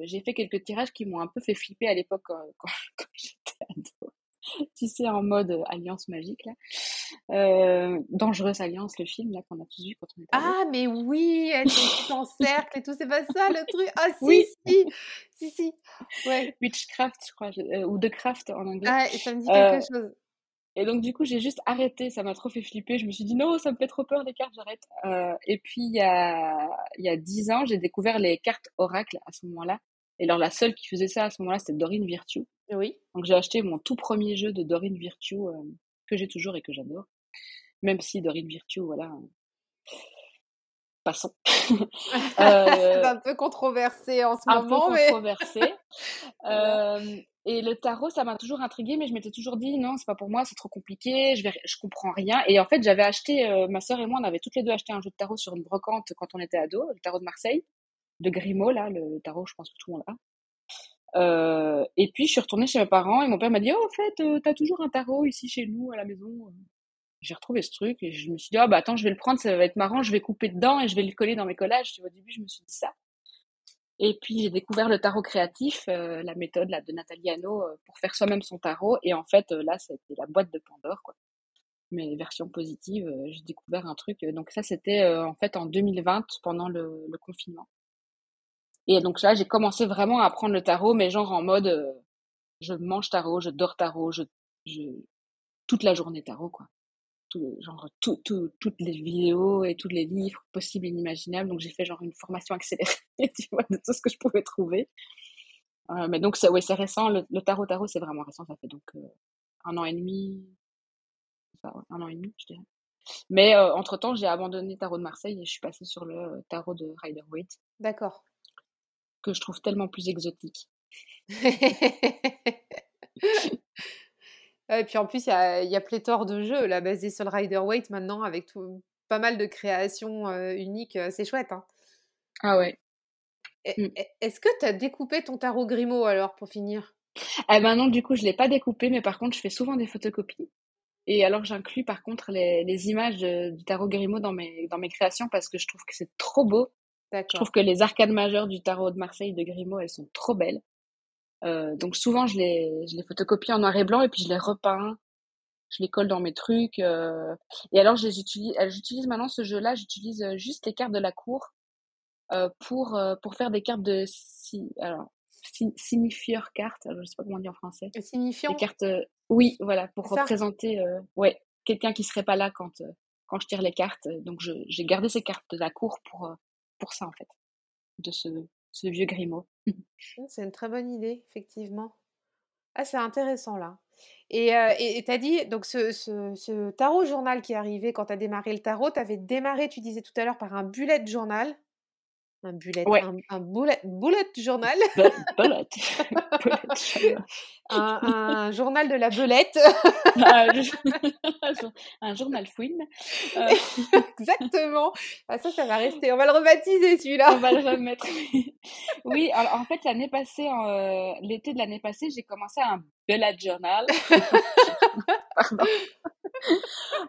j'ai fait quelques tirages qui m'ont un peu fait flipper à l'époque quand, quand, j'étais ado. tu sais, en mode euh, alliance magique, là. Euh, Dangereuse Alliance, le film, là, qu'on a tous vu quand on était Ah, mais oui, sont toutes en cercle et tout, c'est pas ça le truc? Ah, si, Oui. si, si, si. Ouais. Witchcraft, je crois, euh, ou The Craft en anglais. Ah, ça me dit Euh, quelque chose. Et donc, du coup, j'ai juste arrêté. Ça m'a trop fait flipper. Je me suis dit, non, ça me fait trop peur, les cartes, j'arrête. Euh, et puis, il y a, il y a dix ans, j'ai découvert les cartes Oracle à ce moment-là. Et alors, la seule qui faisait ça à ce moment-là, c'était Dorine Virtue. Oui. Donc, j'ai acheté mon tout premier jeu de Dorine Virtue, euh, que j'ai toujours et que j'adore. Même si Dorine Virtue, voilà. euh, Passons. c'est Euh, un peu controversé en ce un peu moment, mais. controversé. Euh, et le tarot, ça m'a toujours intriguée, mais je m'étais toujours dit non, c'est pas pour moi, c'est trop compliqué, je vais, je comprends rien. Et en fait, j'avais acheté, euh, ma sœur et moi, on avait toutes les deux acheté un jeu de tarot sur une brocante quand on était ados, le tarot de Marseille, de Grimaud, là, le, le tarot, je pense que tout le monde a. Euh, et puis, je suis retournée chez mes parents et mon père m'a dit, oh, en fait, euh, t'as toujours un tarot ici chez nous, à la maison. J'ai retrouvé ce truc et je me suis dit, ah, bah attends, je vais le prendre, ça va être marrant, je vais couper dedans et je vais le coller dans mes collages. Tu Au début, je me suis dit ça. Et puis j'ai découvert le tarot créatif, euh, la méthode là, de Nathalie Hanno euh, pour faire soi-même son tarot. Et en fait, euh, là, c'était la boîte de Pandore, quoi. Mais version positive, euh, j'ai découvert un truc. donc ça, c'était en fait en 2020, pendant le, le confinement. Et donc là, j'ai commencé vraiment à apprendre le tarot, mais genre en mode, euh, je mange tarot, je dors tarot, je, je toute la journée tarot, quoi. Tout, genre tout, tout, toutes les vidéos et tous les livres possibles et inimaginables. Donc j'ai fait genre une formation accélérée, tu vois, de tout ce que je pouvais trouver. Euh, mais donc c'est ouais, c'est récent. Le, tarot tarot, c'est vraiment récent. Ça fait donc euh, un an et demi, ouais, un an et demi, je dirais. Mais euh, entre temps, j'ai abandonné tarot de Marseille et je suis passée sur le euh, tarot de Rider Waite D'accord. Que je trouve tellement plus exotique. Et puis en plus, il y a, il y a pléthore de jeux là, basés sur le Rider Waite maintenant, avec tout, pas mal de créations euh, uniques. euh, C'est chouette. Hein. Ah ouais. Mm. et- Est-ce que tu as découpé ton tarot Grimaud alors pour finir? Eh ben non, du coup, je l'ai pas découpé, mais par contre, je fais souvent des photocopies. Et alors, j'inclus par contre les, les images de- du tarot Grimaud dans mes, dans mes créations parce que je trouve que c'est trop beau. Je trouve que les arcades majeures du tarot de Marseille de Grimaud, elles sont trop belles. Euh, donc souvent, je les, je les photocopie en noir et blanc et puis je les repeins. Je les colle dans mes trucs. euh. Et alors, je les utilise, j'utilise maintenant ce jeu-là, j'utilise euh, juste les cartes de la cour euh, pour, pour faire des cartes de si, alors, si- signifieur cartes. Je sais pas comment on dit en français. Le Des signifiant cartes, oui, voilà, pour représenter, ouais, quelqu'un qui serait pas là quand, quand je tire les cartes. Donc, j'ai gardé ces cartes de la cour pour, ça, en fait, de ce, vieux Grimaud. Mmh, C'est une très bonne idée, effectivement. Ah, c'est intéressant là. Et euh, tu as dit, donc ce, ce- ce tarot journal qui est arrivé quand tu as démarré le tarot, tu avais démarré, tu disais tout à l'heure, par un bullet journal. Un bullet, Ouais. un, un bullet, bullet journal. Bullet. Bullet un, journal de la belette. Ah, un journal fouine. Euh. Exactement. Ah, ça, ça va rester. On va le rebaptiser celui-là. On va le remettre. oui, alors, en fait, l'année passée, euh, l'été de l'année passée, j'ai commencé un bullet journal. Pardon.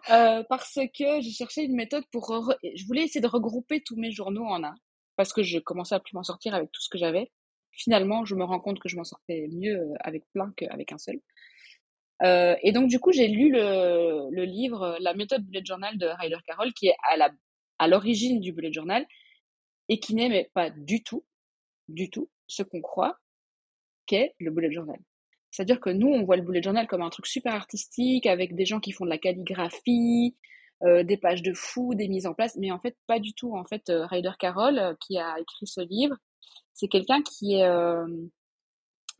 Euh, parce que j'ai cherché une méthode pour... Je voulais essayer de regrouper tous mes journaux en un. Parce que je commençais à plus m'en sortir avec tout ce que j'avais finalement, je me rends compte que je m'en sortais mieux euh, avec plein qu'avec un seul. Euh, et donc, du coup, j'ai lu le, livre La méthode bullet journal de Ryder Carroll, qui est à l'origine du bullet journal et qui n'est pas du tout, du tout ce qu'on croit qu'est le bullet journal. C'est-à-dire que nous, on voit le bullet journal comme un truc super artistique avec des gens qui font de la calligraphie, euh, des pages de fou, des mises en place, mais en fait, pas du tout. En fait, euh, Ryder Carroll, euh, qui a écrit ce livre, c'est quelqu'un qui est euh,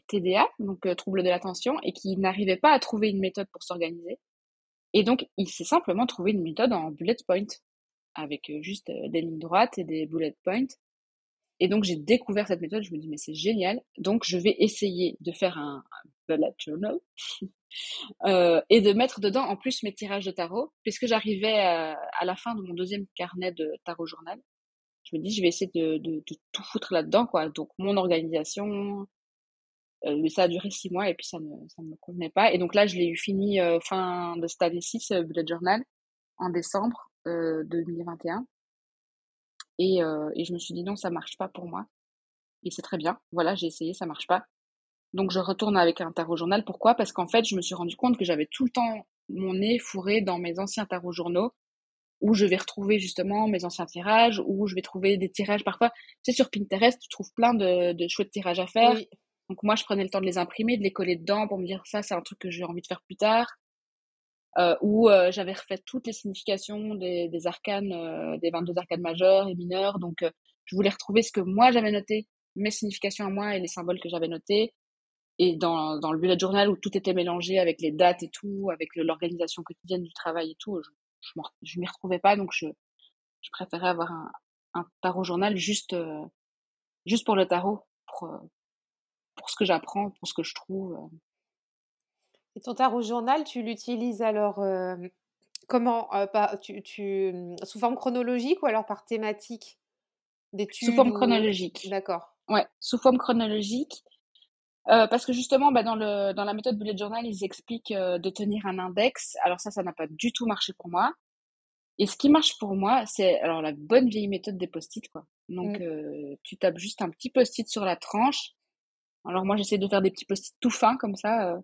TDA, donc trouble de l'attention, et qui n'arrivait pas à trouver une méthode pour s'organiser. Et donc, il s'est simplement trouvé une méthode en bullet point, avec juste des lignes droites et des bullet points. Et donc, j'ai découvert cette méthode, je me dis, mais c'est génial. Donc, je vais essayer de faire un, bullet journal euh, et de mettre dedans en plus mes tirages de tarot, puisque j'arrivais à, à, la fin de mon deuxième carnet de tarot journal je me dis, je vais essayer de, tout foutre là-dedans, quoi. Donc, mon organisation, euh, mais ça a duré six mois et puis ça ne, ça me convenait pas. Et donc là, je l'ai eu fini euh, fin de cette année-ci, bullet journal, en décembre euh, 2021. Et, euh, et je me suis dit, non, ça marche pas pour moi. Et c'est très bien. Voilà, j'ai essayé, ça marche pas. Donc, je retourne avec un tarot journal. Pourquoi? Parce qu'en fait, je me suis rendu compte que j'avais tout le temps mon nez fourré dans mes anciens tarots journaux où je vais retrouver justement mes anciens tirages, où je vais trouver des tirages parfois. Tu sais, sur Pinterest, tu trouves plein de, de chouettes tirages à faire. Donc moi, je prenais le temps de les imprimer, de les coller dedans pour me dire ça, c'est un truc que j'ai envie de faire plus tard. Euh, où euh, j'avais refait toutes les significations des, des arcanes, euh, des 22 arcanes majeures et mineures. Donc euh, je voulais retrouver ce que moi j'avais noté, mes significations à moi et les symboles que j'avais notés. Et dans, dans le bullet journal où tout était mélangé avec les dates et tout, avec l'organisation quotidienne du travail et tout, je, je m'y retrouvais pas, donc je, je préférais avoir un, un tarot journal juste, euh, juste pour le tarot, pour, euh, pour ce que j'apprends, pour ce que je trouve. Euh. Et ton tarot journal, tu l'utilises alors comment pas, tu, tu, Sous forme chronologique ou alors par thématique? Sous forme chronologique. D'accord. Ouais, sous forme chronologique. Euh, parce que justement, bah, dans, le, dans la méthode bullet journal, ils expliquent euh, de tenir un index. Alors ça, ça n'a pas du tout marché pour moi. Et ce qui marche pour moi, c'est alors la bonne vieille méthode des post-it, quoi. Donc, mmh. euh, tu tapes juste un petit post-it sur la tranche. Alors moi, j'essaie de faire des petits post-it tout fins comme ça.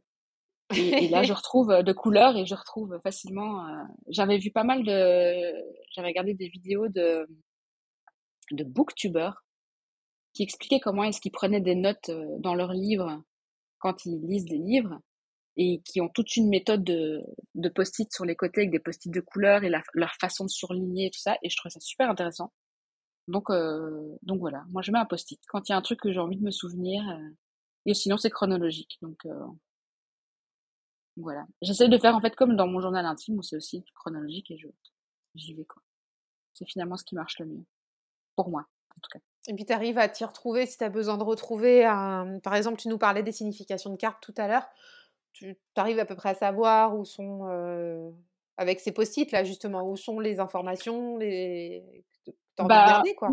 Et, et, là, je retrouve de couleurs et je retrouve facilement. J'avais vu pas mal de, j'avais regardé des vidéos de de booktubers qui expliquaient comment est-ce qu'ils prenaient des notes dans leurs livres quand ils lisent des livres et qui ont toute une méthode de, post-it sur les côtés avec des post-it de couleur et leur façon de surligner et tout ça. Et je trouvais ça super intéressant. Donc, euh, donc voilà, moi je mets un post-it quand il y a un truc que j'ai envie de me souvenir. Euh, et sinon c'est chronologique. Donc euh, voilà, j'essaie de faire en fait comme dans mon journal intime où c'est aussi chronologique et j'y vais quoi. C'est finalement ce qui marche le mieux pour moi en tout cas. Et puis tu arrives à t'y retrouver si tu as besoin de retrouver, un... par exemple, tu nous parlais des significations de cartes tout à l'heure. Tu arrives à peu près à savoir où sont, euh, avec ces post-it là justement, où sont les informations, les... T'as envie bah, de garder quoi.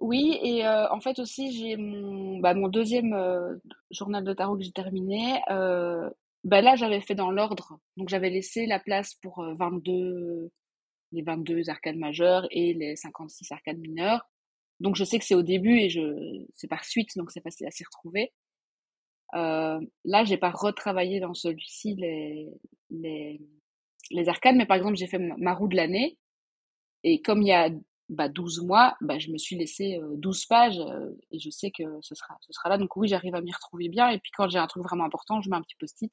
Oui, et euh, en fait aussi j'ai mon, bah, mon deuxième euh, journal de tarot que j'ai terminé. bah là j'avais fait dans l'ordre, donc j'avais laissé la place pour 22, les 22 arcades majeures et les 56 arcades mineures. Donc je sais que c'est au début et je c'est par suite, donc c'est facile à s'y retrouver. Euh, là, j'ai pas retravaillé dans celui-ci les, les, les arcades, mais par exemple, j'ai fait ma roue de l'année. Et comme il y a bah, 12 mois, bah, je me suis laissé 12 euh, pages euh, et je sais que ce sera, ce sera là. Donc oui, j'arrive à m'y retrouver bien. Et puis quand j'ai un truc vraiment important, je mets un petit post-it.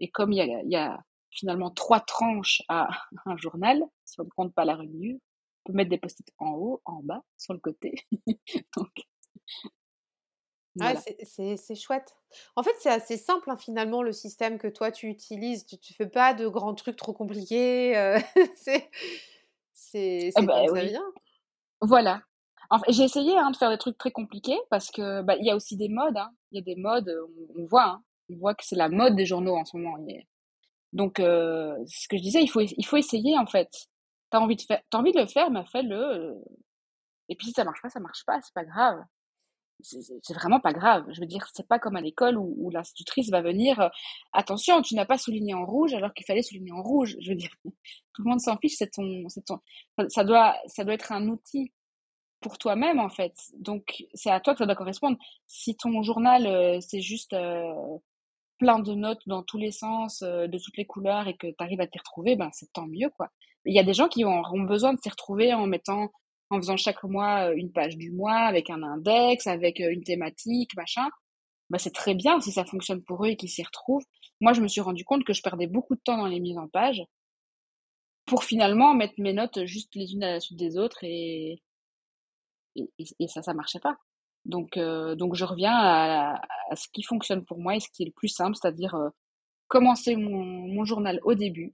Et comme il y a, y a finalement trois tranches à un journal, si on ne compte pas la revenue, on peut mettre des post-it en haut, en bas, sur le côté. Donc, ah, c'est chouette. En fait, c'est assez simple hein, finalement le système que toi tu utilises. Tu ne fais pas de grands trucs trop compliqués. Euh, c'est ah bah, oui. bien. Voilà. J'ai essayé hein, de faire des trucs très compliqués parce que bah, il y a aussi des modes. Hein. Il y a des modes, on, voit, on voit que c'est la mode des journaux en ce moment. Donc, euh, ce que je disais, il faut, il faut essayer en fait. T'as envie de faire, as envie de le faire, mais fais-le. Et puis si ça marche pas, ça marche pas, c'est pas grave. C'est vraiment pas grave. Je veux dire, c'est pas comme à l'école où, où l'institutrice va venir. Euh, attention, tu n'as pas souligné en rouge alors qu'il fallait souligner en rouge. Je veux dire, tout le monde s'en fiche. C'est ton, ton, ça doit, ça doit être un outil pour toi-même en fait. Donc c'est à toi que ça doit correspondre. Si ton journal euh, c'est juste euh, plein de notes dans tous les sens, euh, de toutes les couleurs et que tu arrives à t'y retrouver, ben c'est tant mieux quoi. Il y a des gens qui auront besoin de s'y retrouver en mettant en faisant chaque mois une page du mois avec un index, avec une thématique, machin. Ben, c'est très bien si ça fonctionne pour eux et qu'ils s'y retrouvent. Moi, je me suis rendu compte que je perdais beaucoup de temps dans les mises en page pour finalement mettre mes notes juste les unes à la suite des autres et, et, ça, ça marchait pas. Donc, euh, donc je reviens à, ce qui fonctionne pour moi et ce qui est le plus simple, c'est-à-dire commencer mon, journal au début,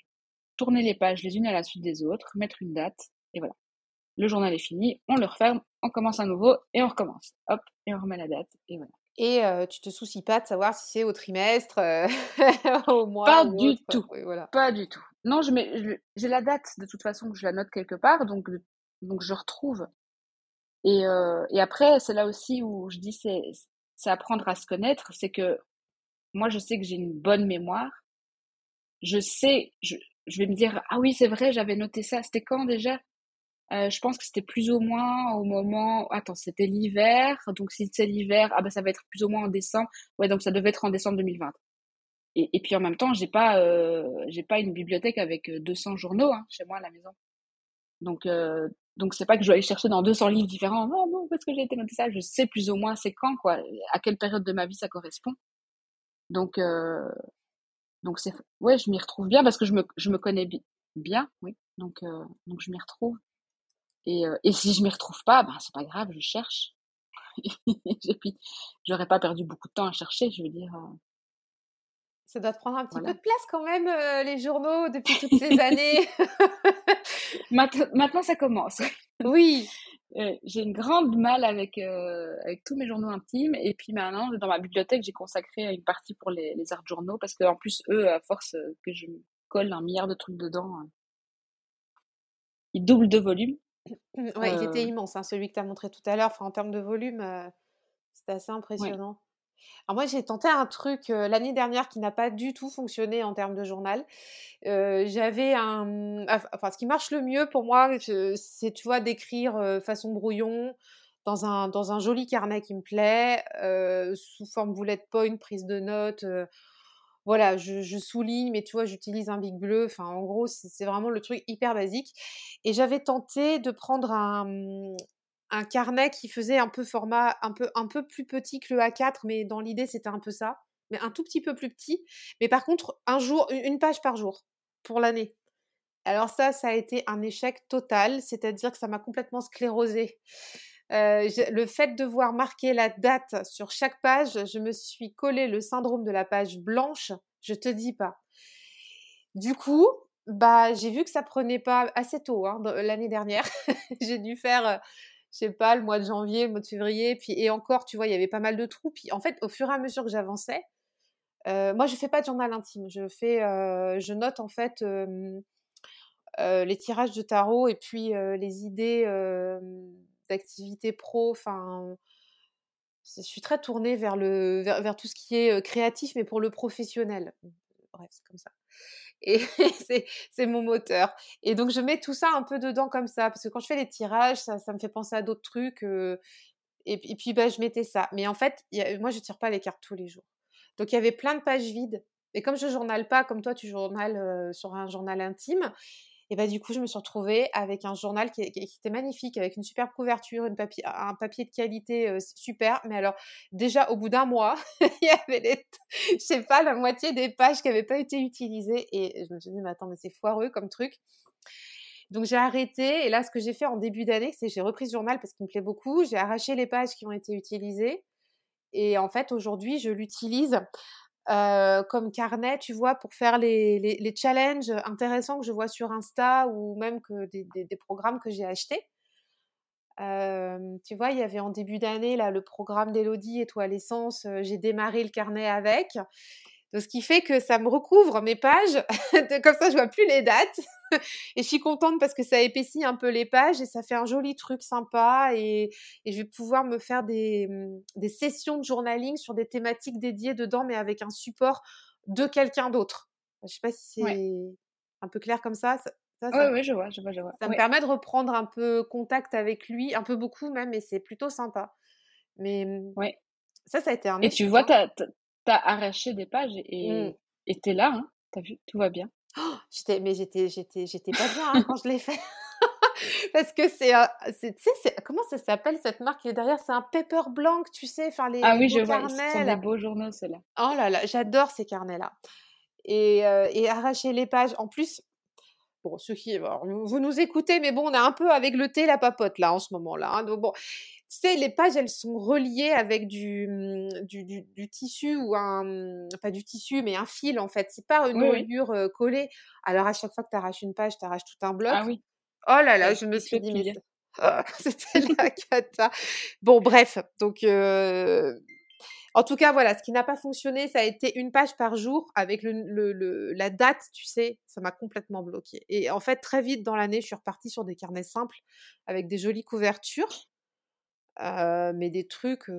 tourner les pages les unes à la suite des autres, mettre une date, et voilà. Le journal est fini, on le referme, on commence à nouveau et on recommence. Hop, et on remet la date, et voilà. Et euh, tu te soucies pas de savoir si c'est au trimestre, au mois Pas du tout. voilà. Pas du tout. Non, je mets, j'ai la date de toute façon, je la note quelque part, donc donc je retrouve et, euh, et après, c'est là aussi où je dis c'est c'est apprendre à se connaître. C'est que moi, je sais que j'ai une bonne mémoire. Je sais, je, je vais me dire ah oui c'est vrai, j'avais noté ça. C'était quand déjà? Euh, Je pense que c'était plus ou moins au moment. Attends, c'était l'hiver. Donc si c'est l'hiver, ah ben ça va être plus ou moins en décembre. Ouais, donc ça devait être en décembre 2020. Et, et puis en même temps, j'ai pas euh, j'ai pas une bibliothèque avec 200 journaux hein, chez moi à la maison. Donc euh, donc c'est pas que je dois aller chercher dans 200 livres différents. Non, non, parce que j'ai été noté ça. Je sais plus ou moins c'est quand, quoi, à quelle période de ma vie ça correspond. Donc, euh, donc c'est, ouais, je m'y retrouve bien parce que je me, je me connais bien, oui. Donc, euh, donc je m'y retrouve. Et, euh, et si je m'y retrouve pas, ben c'est pas grave, je cherche. et puis, j'aurais pas perdu beaucoup de temps à chercher, je veux dire. Euh, ça doit te prendre un petit peu de place quand même, euh, les journaux, depuis toutes ces années. Maintenant, ça commence. Oui. Euh, j'ai une grande mal avec, euh, avec tous mes journaux intimes. Et puis maintenant, dans ma bibliothèque, j'ai consacré une partie pour les, les arts journaux parce qu'en plus, eux, à force que je colle un milliard de trucs dedans, ils doublent de volume. Ouais, il était immense, hein, celui que tu as montré tout à l'heure. Enfin, en termes de volume, c'était assez impressionnant. Moi, j'ai tenté un truc l'année dernière qui n'a pas du tout fonctionné en termes de journal. J'avais un, enfin, ce qui marche le mieux pour moi, c'est tu vois d'écrire façon brouillon dans un dans un joli carnet qui me plaît, sous forme bullet point, prise de notes. voilà, je, souligne, mais tu vois, j'utilise un big bleu. En gros, c'est vraiment le truc hyper basique. Et j'avais tenté de prendre un, un carnet qui faisait un peu format un peu, plus petit que le A4, mais dans l'idée c'était un peu ça, mais un tout petit peu plus petit. Mais par contre, un jour, une page par jour pour l'année. Alors ça, ça a été un échec total, c'est-à-dire que ça m'a complètement sclérosé. Euh, le fait de voir marquer la date sur chaque page, je me suis collé le syndrome de la page blanche, je te dis pas. Du coup, bah j'ai vu que ça prenait pas assez tôt hein, l'année dernière. j'ai dû faire euh, sais pas, le mois de janvier, le mois de février, puis et encore, tu vois, il y avait pas mal de trous. Puis en fait, au fur et à mesure que j'avançais, euh, moi, je fais pas de journal intime. Je fais, euh, je note en fait euh, les tirages de tarot et puis les idées d'activité pro. Enfin, je suis très tournée vers le, vers tout ce qui est créatif, mais pour le professionnel. Bref, c'est comme ça et c'est mon moteur. Et donc je mets tout ça un peu dedans comme ça, parce que quand je fais les tirages, ça, me fait penser à d'autres trucs. et, et, puis bah, je mettais ça. Mais en fait, moi je tire pas les cartes tous les jours. Donc il y avait plein de pages vides. Et comme je journale pas, comme toi tu journales sur un journal intime, et bah, du coup, je me suis retrouvée avec un journal qui, était magnifique, avec une superbe couverture, une papier, un papier de qualité super. Mais alors, déjà, au bout d'un mois, il y avait, les, je sais pas, la moitié des pages qui n'avaient pas été utilisées. Et je me suis dit, mais attends, mais c'est foireux comme truc. Donc j'ai arrêté et là ce que j'ai fait en début d'année, c'est j'ai repris ce journal parce qu'il me plaît beaucoup, j'ai arraché les pages qui ont été utilisées et en fait aujourd'hui je l'utilise euh, comme carnet, tu vois, pour faire les, les, challenges intéressants que je vois sur Insta ou même que des, des, programmes que j'ai achetés. tu vois, il y avait en début d'année là le programme d'Elodie Étoile Essence. j'ai démarré le carnet avec. Donc, ce qui fait que ça me recouvre mes pages. Comme ça, je vois plus les dates. et je suis contente parce que ça épaissit un peu les pages et ça fait un joli truc sympa. Et, et je vais pouvoir me faire des, mmh, des, sessions de journaling sur des thématiques dédiées dedans, mais avec un support de quelqu'un d'autre. Je sais pas si c'est un peu clair comme ça. ça, oui, je vois, je vois, je vois. Ça me permet de reprendre un peu contact avec lui, un peu beaucoup même, et c'est plutôt sympa. Mais mmh, ouais. ça, ça a été un Et tu vois, hein. T'as arraché des pages et mmh. t'es là, hein, t'as vu, tout va bien. Oh, j'étais, mais j'étais, j'étais, j'étais pas bien hein, quand je l'ai fait. Parce que c'est, tu sais, comment ça s'appelle cette marque qui est derrière C'est un paper blanc, tu sais, enfin les. Ah oui, je vois, ce sont des beaux journaux, ceux-là. Oh là là, j'adore ces carnets-là. Et, et, arracher les pages. En plus, bon, ceux qui, vous nous écoutez, mais bon, on est un peu avec le thé, la papote là en ce moment-là. Hein, donc bon, sais, les pages, elles sont reliées avec du, mmh, du, du, tissu ou un, mmh, pas du tissu, mais un fil en fait. C'est pas une reliure collée. Alors à chaque fois que tu arraches une page, tu arraches tout un bloc. Ah oui. Oh là là, je me suis dit, mais c'était la cata. Bon, bref, donc en tout cas, voilà, ce qui n'a pas fonctionné, ça a été une page par jour avec le, le, la date, tu sais, ça m'a complètement bloqué. Et en fait, très vite dans l'année, je suis repartie sur des carnets simples avec des jolies couvertures mais des trucs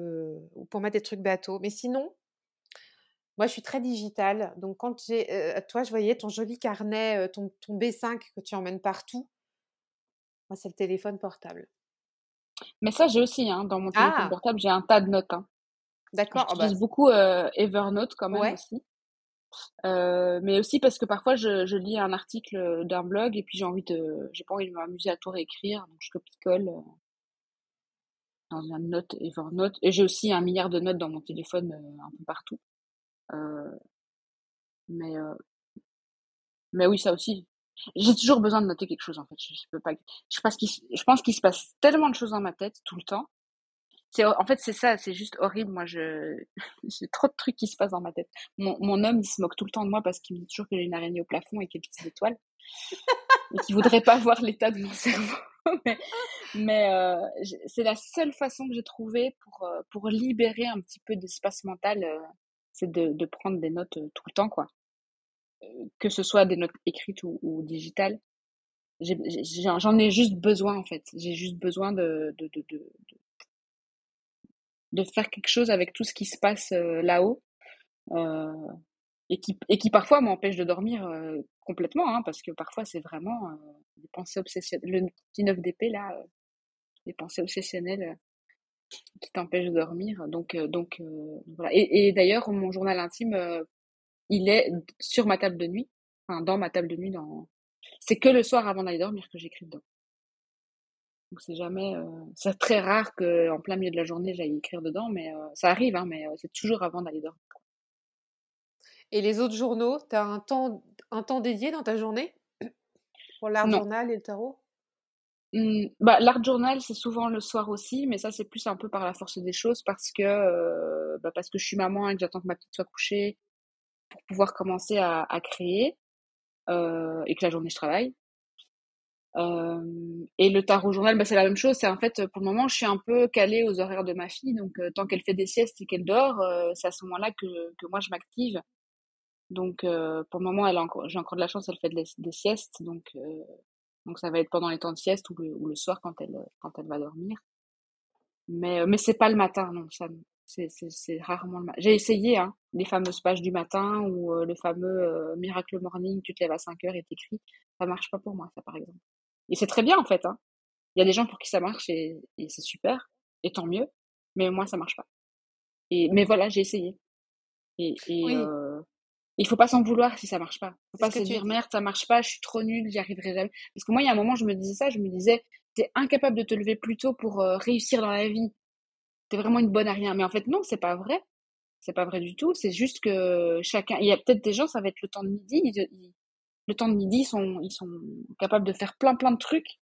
pour mettre des trucs bateaux. Mais sinon, moi, je suis très digitale. Donc, quand j'ai, toi, je voyais ton joli carnet, ton, ton B5 que tu emmènes partout. Moi, c'est le téléphone portable. Mais ça, j'ai aussi, hein, dans mon téléphone ah! portable, j'ai un tas de notes. Hein. D'accord. J'utilise ah bah beaucoup Evernote quand même aussi. mais aussi parce que parfois je, je lis un article d'un blog et puis j'ai envie de, j'ai pas envie de m'amuser à tout réécrire, donc je copie-colle dans une note Evernote. Et j'ai aussi un milliard de notes dans mon téléphone euh, un peu partout. Euh, mais, euh, mais oui, ça aussi. J'ai toujours besoin de noter quelque chose en fait. Je, peux pas. Je pense qu'il, je pense qu'il se passe tellement de choses dans ma tête tout le temps. C'est, en fait, c'est ça, c'est juste horrible. Moi, je, j'ai trop de trucs qui se passent dans ma tête. Mon, mon homme, il se moque tout le temps de moi parce qu'il me dit toujours que j'ai une araignée au plafond et quelques petites étoiles. et qu'il voudrait pas voir l'état de mon cerveau. mais, euh, c'est la seule façon que j'ai trouvé pour, euh, pour libérer un petit peu d'espace mental, euh, c'est de, de, prendre des notes tout le temps, quoi. Que ce soit des notes écrites ou, ou digitales. J'en ai, juste besoin, en fait. J'ai juste besoin de, de, de, de, de faire quelque chose avec tout ce qui se passe là-haut. Euh, et qui, et qui parfois m'empêche de dormir euh, complètement, hein, parce que parfois c'est vraiment euh, des pensées obsessionnelles. Le petit 9 d'épée, là, euh, des pensées obsessionnelles qui t'empêchent de dormir. Donc, donc voilà. Et, et d'ailleurs, mon journal intime, il est sur ma table de nuit, enfin dans ma table de nuit. Dans... C'est que le soir avant d'aller dormir que j'écris dedans. Donc c'est jamais, c'est très rare qu'en plein milieu de la journée j'aille écrire dedans, mais ça arrive, hein, mais c'est toujours avant d'aller dormir. Et les autres journaux, tu as un temps, un temps dédié dans ta journée? Pour l'art journal et le tarot? Mmh, bah, L'art journal, c'est souvent le soir aussi, mais ça, c'est plus un peu par la force des choses parce que, euh, bah, parce que je suis maman et que j'attends que ma petite soit couchée pour pouvoir commencer à, à créer euh, et que la journée, je travaille. Euh, et le tarot journal, bah, c'est la même chose. C'est en fait, pour le moment, je suis un peu calée aux horaires de ma fille. Donc, tant qu'elle fait des siestes et qu'elle dort, c'est à ce moment-là que, moi, je m'active. Donc, euh, pour le moment, j'ai encore de la chance, elle fait des siestes, donc, euh, ça va être pendant les temps de sieste ou le, soir quand elle, va dormir. Mais, euh, c'est pas le matin, non, c'est, c'est rarement le matin. J'ai essayé, hein, les fameuses pages du matin ou le fameux Miracle Morning, tu te lèves à 5 heures et t'écris. Ça marche pas pour moi, ça, par exemple. Et c'est très bien, en fait, hein. Il y a des gens pour qui ça marche et, et c'est super, et tant mieux. Mais moi, ça marche pas. Et, mais voilà, j'ai essayé. Et, et il faut pas s'en vouloir si ça marche pas. Faut pas se dire merde, ça marche pas, je suis trop nulle, j'y arriverai jamais. Parce que moi, il y a un moment, je me disais ça, je me disais, t'es incapable de te lever plus tôt pour euh, réussir dans la vie. T'es vraiment une bonne à rien. Mais en fait, non, c'est pas vrai. C'est pas vrai du tout. C'est juste que chacun, il y a peut-être des gens, ça va être le temps de midi. Le temps de midi, ils sont, ils sont capables de faire plein, plein de trucs.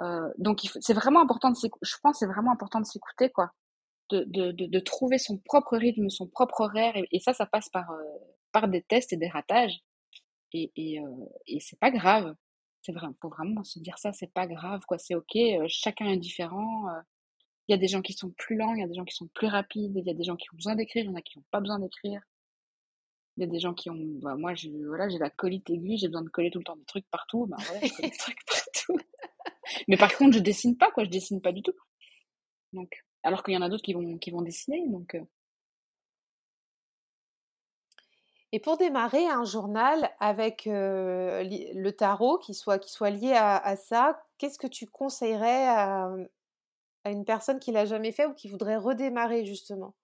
Euh, donc, c'est vraiment important de s'écouter. Je pense, c'est vraiment important de s'écouter, quoi. De, de, de, de, trouver son propre rythme, son propre horaire. Et, ça, ça passe par, euh, par des tests et des ratages. Et, et, euh, et c'est pas grave. c'est vrai, faut vraiment se dire ça, c'est pas grave, quoi, c'est ok, chacun est différent. Il y a des gens qui sont plus lents, il y a des gens qui sont plus rapides, il y a des gens qui ont besoin d'écrire, il y en a qui n'ont pas besoin d'écrire. Il y a des gens qui ont, bah, moi, j'ai, la colite aiguë, j'ai besoin de coller tout le temps des trucs partout, bah. Mais par contre, je dessine pas, quoi, je dessine pas du tout. Donc, alors qu'il y en a d'autres qui vont, qui vont dessiner, donc. Et pour démarrer un journal avec le tarot qui soit, qui soit lié à, ça, qu'est-ce que tu conseillerais à, une personne qui l'a jamais fait ou qui voudrait redémarrer justement?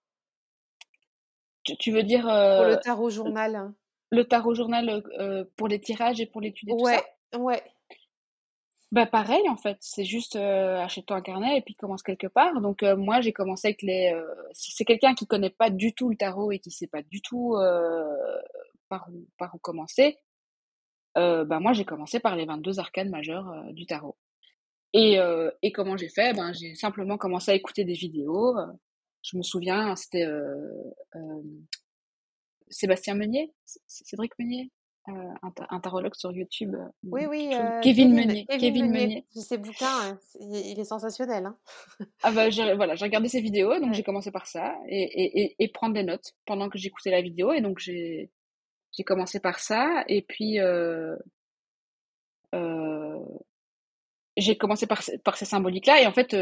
Tu, veux dire pour le tarot journal Le tarot journal pour les tirages et pour l'étude et ouais, tout ça? Ouais, bah pareil en fait, c'est juste euh, achète-toi un carnet et puis commence quelque part. Donc euh, moi j'ai commencé avec les. Euh, si c'est quelqu'un qui connaît pas du tout le tarot et qui sait pas du tout par où par où commencer, bah moi j'ai commencé par les 22 arcanes majeures du tarot. Et et comment j'ai fait? Ben j'ai simplement commencé à écouter des vidéos. Je me souviens, c'était Sébastien Meunier, Cédric Meunier, euh, un, tarologue sur YouTube. Euh, oui, oui. Euh, Kevin, Meunier. Kevin, Meunier. Ses bouquins, il est sensationnel. Hein. ah bah, j'ai, voilà, j'ai regardé ses vidéos, donc j'ai commencé par ça et, et, et, prendre des notes pendant que j'écoutais la vidéo. Et donc j'ai, j'ai commencé par ça. Et puis euh, euh, j'ai commencé par, par ces symboliques-là. Et en fait,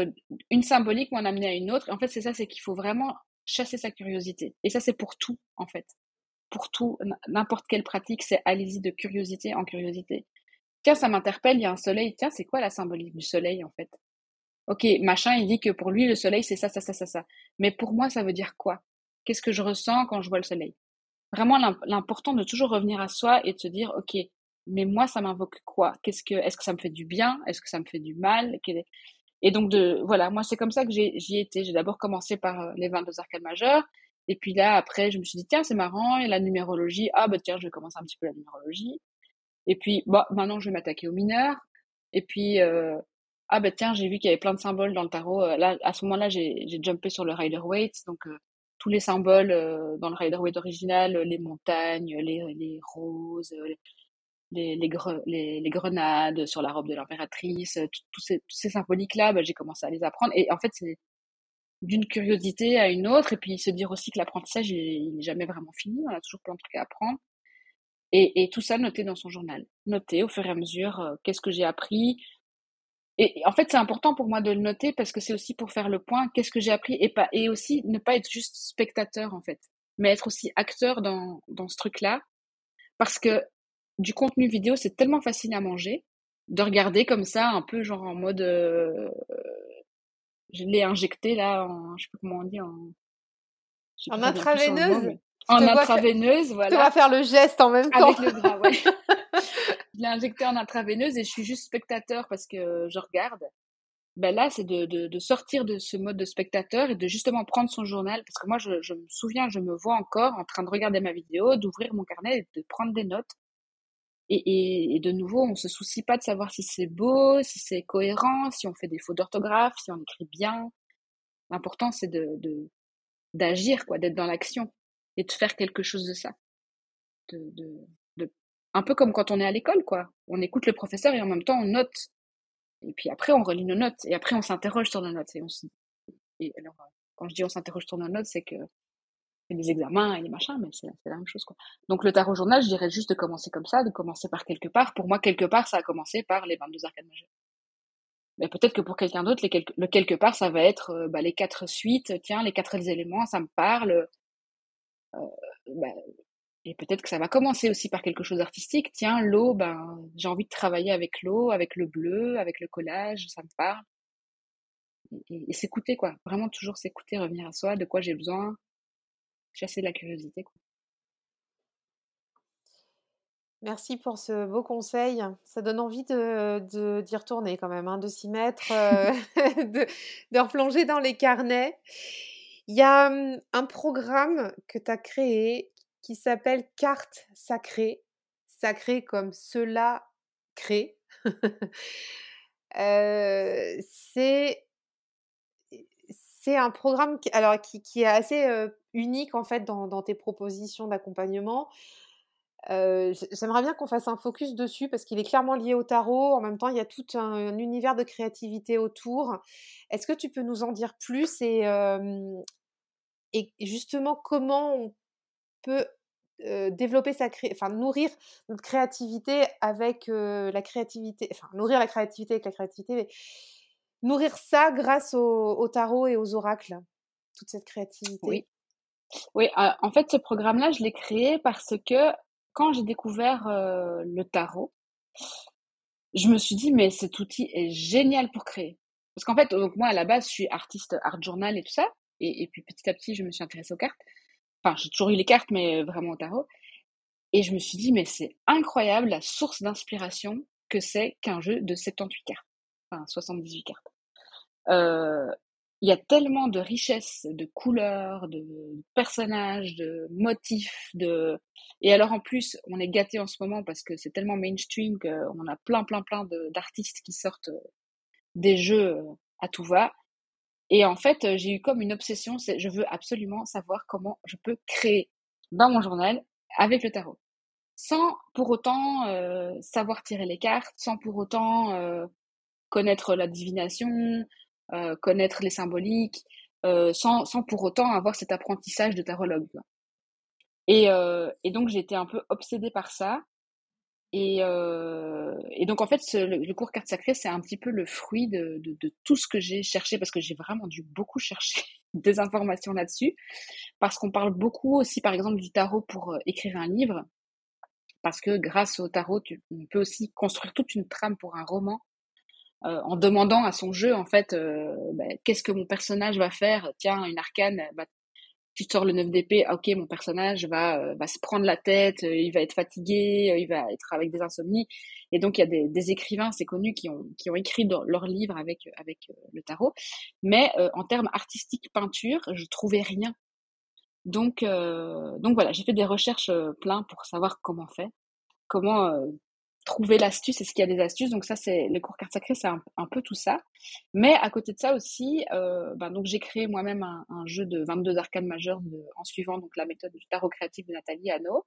une symbolique m'a amené à une autre. Et en fait, c'est ça, c'est qu'il faut vraiment chasser sa curiosité. Et ça, c'est pour tout, en fait pour tout, n'importe quelle pratique, c'est allez-y de curiosité en curiosité. Tiens, ça m'interpelle, il y a un soleil. Tiens, c'est quoi la symbolique du soleil en fait? Ok, machin, il dit que pour lui, le soleil, c'est ça, ça, ça, ça, ça. Mais pour moi, ça veut dire quoi? Qu'est-ce que je ressens quand je vois le soleil? Vraiment, l'important de toujours revenir à soi et de se dire, ok, mais moi, ça m'invoque quoi? Qu'est-ce que, est-ce que ça me fait du bien? Est-ce que ça me fait du mal? Et donc, de, voilà, moi, c'est comme ça que j'y étais. J'ai d'abord commencé par euh, les 22 arcades majeures. Et puis là, après, je me suis dit, tiens, c'est marrant, et la numérologie, ah bah tiens, je vais commencer un petit peu la numérologie. Et puis, bah, maintenant, je vais m'attaquer aux mineurs. Et puis, euh, ah bah tiens, j'ai vu qu'il y avait plein de symboles dans le tarot. Euh, là, à ce moment-là, j'ai jumpé sur le Rider-Waite, donc euh, tous les symboles euh, dans le Rider-Waite original, les montagnes, les, les roses, les, les, les, les, grenades sur la robe de l'impératrice, tous ces, ces symboliques-là, bah, j'ai commencé à les apprendre. Et en fait, c'est d'une curiosité à une autre, et puis se dire aussi que l'apprentissage, il n'est jamais vraiment fini, on a toujours plein de trucs à apprendre. Et, et tout ça noter dans son journal. Noter au fur et à mesure euh, qu'est-ce que j'ai appris. Et, en fait, c'est important pour moi de le noter parce que c'est aussi pour faire le point, qu'est-ce que j'ai appris, et, pas, et aussi ne pas être juste spectateur, en fait, mais être aussi acteur dans, dans ce truc-là. Parce que du contenu vidéo, c'est tellement facile à manger, de regarder comme ça, un peu genre en mode euh, je l'ai injecté là, en, je sais pas comment on dit, en, en intraveineuse. En, intraveineuse, voilà. Tu vas faire le geste en même temps. Avec le bras, ouais. je l'ai injecté en intraveineuse et je suis juste spectateur parce que je regarde. Ben là, c'est de, de, de, sortir de ce mode de spectateur et de justement prendre son journal. Parce que moi, je, je me souviens, je me vois encore en train de regarder ma vidéo, d'ouvrir mon carnet et de prendre des notes et, et, de nouveau, on se soucie pas de savoir si c'est beau, si c'est cohérent, si on fait des fautes d'orthographe, si on écrit bien. L'important, c'est de, de, d'agir, quoi, d'être dans l'action et de faire quelque chose de ça. De, de, de, un peu comme quand on est à l'école, quoi. On écoute le professeur et en même temps on note. Et puis après, on relit nos notes et après, on s'interroge sur nos notes. Et, on et alors, quand je dis on s'interroge sur nos notes, c'est que des examens et les machins, mais c'est la même chose, quoi. Donc, le tarot journal, je dirais juste de commencer comme ça, de commencer par quelque part. Pour moi, quelque part, ça a commencé par les 22 arcades majeures. Mais peut-être que pour quelqu'un d'autre, le quelque part, ça va être euh, bah, les quatre suites, tiens, les quatre éléments, ça me parle. Euh, bah, et peut-être que ça va commencer aussi par quelque chose d'artistique. Tiens, l'eau, ben, j'ai envie de travailler avec l'eau, avec le bleu, avec le collage, ça me parle. Et, et s'écouter, quoi. Vraiment toujours s'écouter, revenir à soi, de quoi j'ai besoin, chasser la curiosité. Merci pour ce beau conseil. Ça donne envie de, d'y retourner quand même, hein, de s'y mettre, euh, de, de, replonger dans les carnets. Il y a un programme que tu as créé qui s'appelle Carte sacrée. Sacrée comme cela crée. euh, c'est c'est un programme qui, alors, qui, qui est assez unique en fait dans, tes propositions d'accompagnement. J'aimerais bien qu'on fasse un focus dessus parce qu'il est clairement lié au tarot. En même temps, il y a tout un, univers de créativité autour. Est-ce que tu peux nous en dire plus et, justement comment on peut développer sa enfin nourrir notre créativité avec la créativité, enfin nourrir la créativité avec la créativité, mais nourrir ça grâce au, tarot et aux oracles, toute cette créativité? Oui. Oui, en fait, ce programme-là, je l'ai créé parce que quand j'ai découvert le tarot, je me suis dit, mais cet outil est génial pour créer. Parce qu'en fait, donc moi, à la base, je suis artiste art journal et tout ça. Et, et puis petit à petit, je me suis intéressée aux cartes. Enfin, j'ai toujours eu les cartes, mais vraiment au tarot. Et je me suis dit, mais c'est incroyable la source d'inspiration que c'est qu'un jeu de 78 cartes. Enfin, 78 cartes. Euh, il y a tellement de richesses, de couleurs, de personnages, de motifs, de et alors en plus on est gâté en ce moment parce que c'est tellement mainstream qu'on a plein plein plein d'artistes qui sortent euh, des jeux euh, à tout va et en fait, j'ai eu comme une obsession, c'est je veux absolument savoir comment je peux créer dans mon journal avec le tarot. Sans pour autant euh, savoir tirer les cartes, sans pour autant euh, connaître la divination, euh, connaître les symboliques, sans, sans pour autant avoir cet apprentissage de tarologue. Et, et donc été un peu obsédée par ça. Et, euh, et, donc en fait, le, cours carte sacrée, c'est un petit peu le fruit de, de, de tout ce que j'ai cherché, parce que j'ai vraiment dû beaucoup chercher des informations là-dessus, parce qu'on parle beaucoup aussi, par exemple, du tarot pour euh, écrire un livre, parce que grâce au tarot, tu, on peut aussi construire toute une trame pour un roman, euh, en demandant à son jeu, en fait, euh, ben, qu'est-ce que mon personnage va faire? Tiens, une arcane, bah, tu sors le 9 d'épée, ah, ok, mon personnage va, euh, va se prendre la tête, euh, il va être fatigué, euh, il va être avec des insomnies. Et donc, il y a des, des écrivains, c'est connu, qui ont, qui ont écrit dans leurs livres avec, avec le tarot. Mais en termes artistiques, peinture, je trouvais rien. Donc, donc voilà, j'ai fait des recherches plein pour savoir comment faire, comment trouver l'astuce et ce qu'il y a des astuces. Donc ça, c'est le cours carte sacrée, c'est un, peu tout ça. Mais à côté de ça aussi, euh, ben donc j'ai créé moi-même un, jeu de 22 arcanes majeures en suivant donc la méthode du tarot créatif de Nathalie Hanno.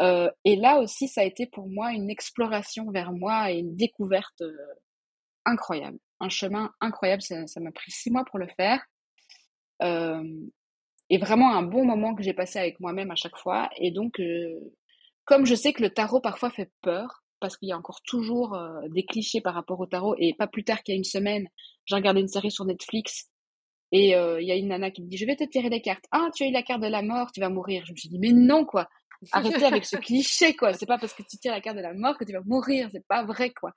Euh, et là aussi, ça a été pour moi une exploration vers moi et une découverte euh, incroyable, un chemin incroyable. Ça, m'a pris six mois pour le faire. et vraiment un bon moment que j'ai passé avec moi-même à chaque fois. Et donc, comme je sais que le tarot parfois fait peur, parce qu'il y a encore toujours euh, des clichés par rapport au tarot. Et pas plus tard qu'il y a une semaine, j'ai regardé une série sur Netflix et euh, il y a une nana qui me dit Je vais te tirer des cartes. Ah, tu as eu la carte de la mort, tu vas mourir. Je me suis dit Mais non, quoi. Arrêtez avec ce cliché, quoi. C'est pas parce que tu tires la carte de la mort que tu vas mourir. C'est pas vrai, quoi.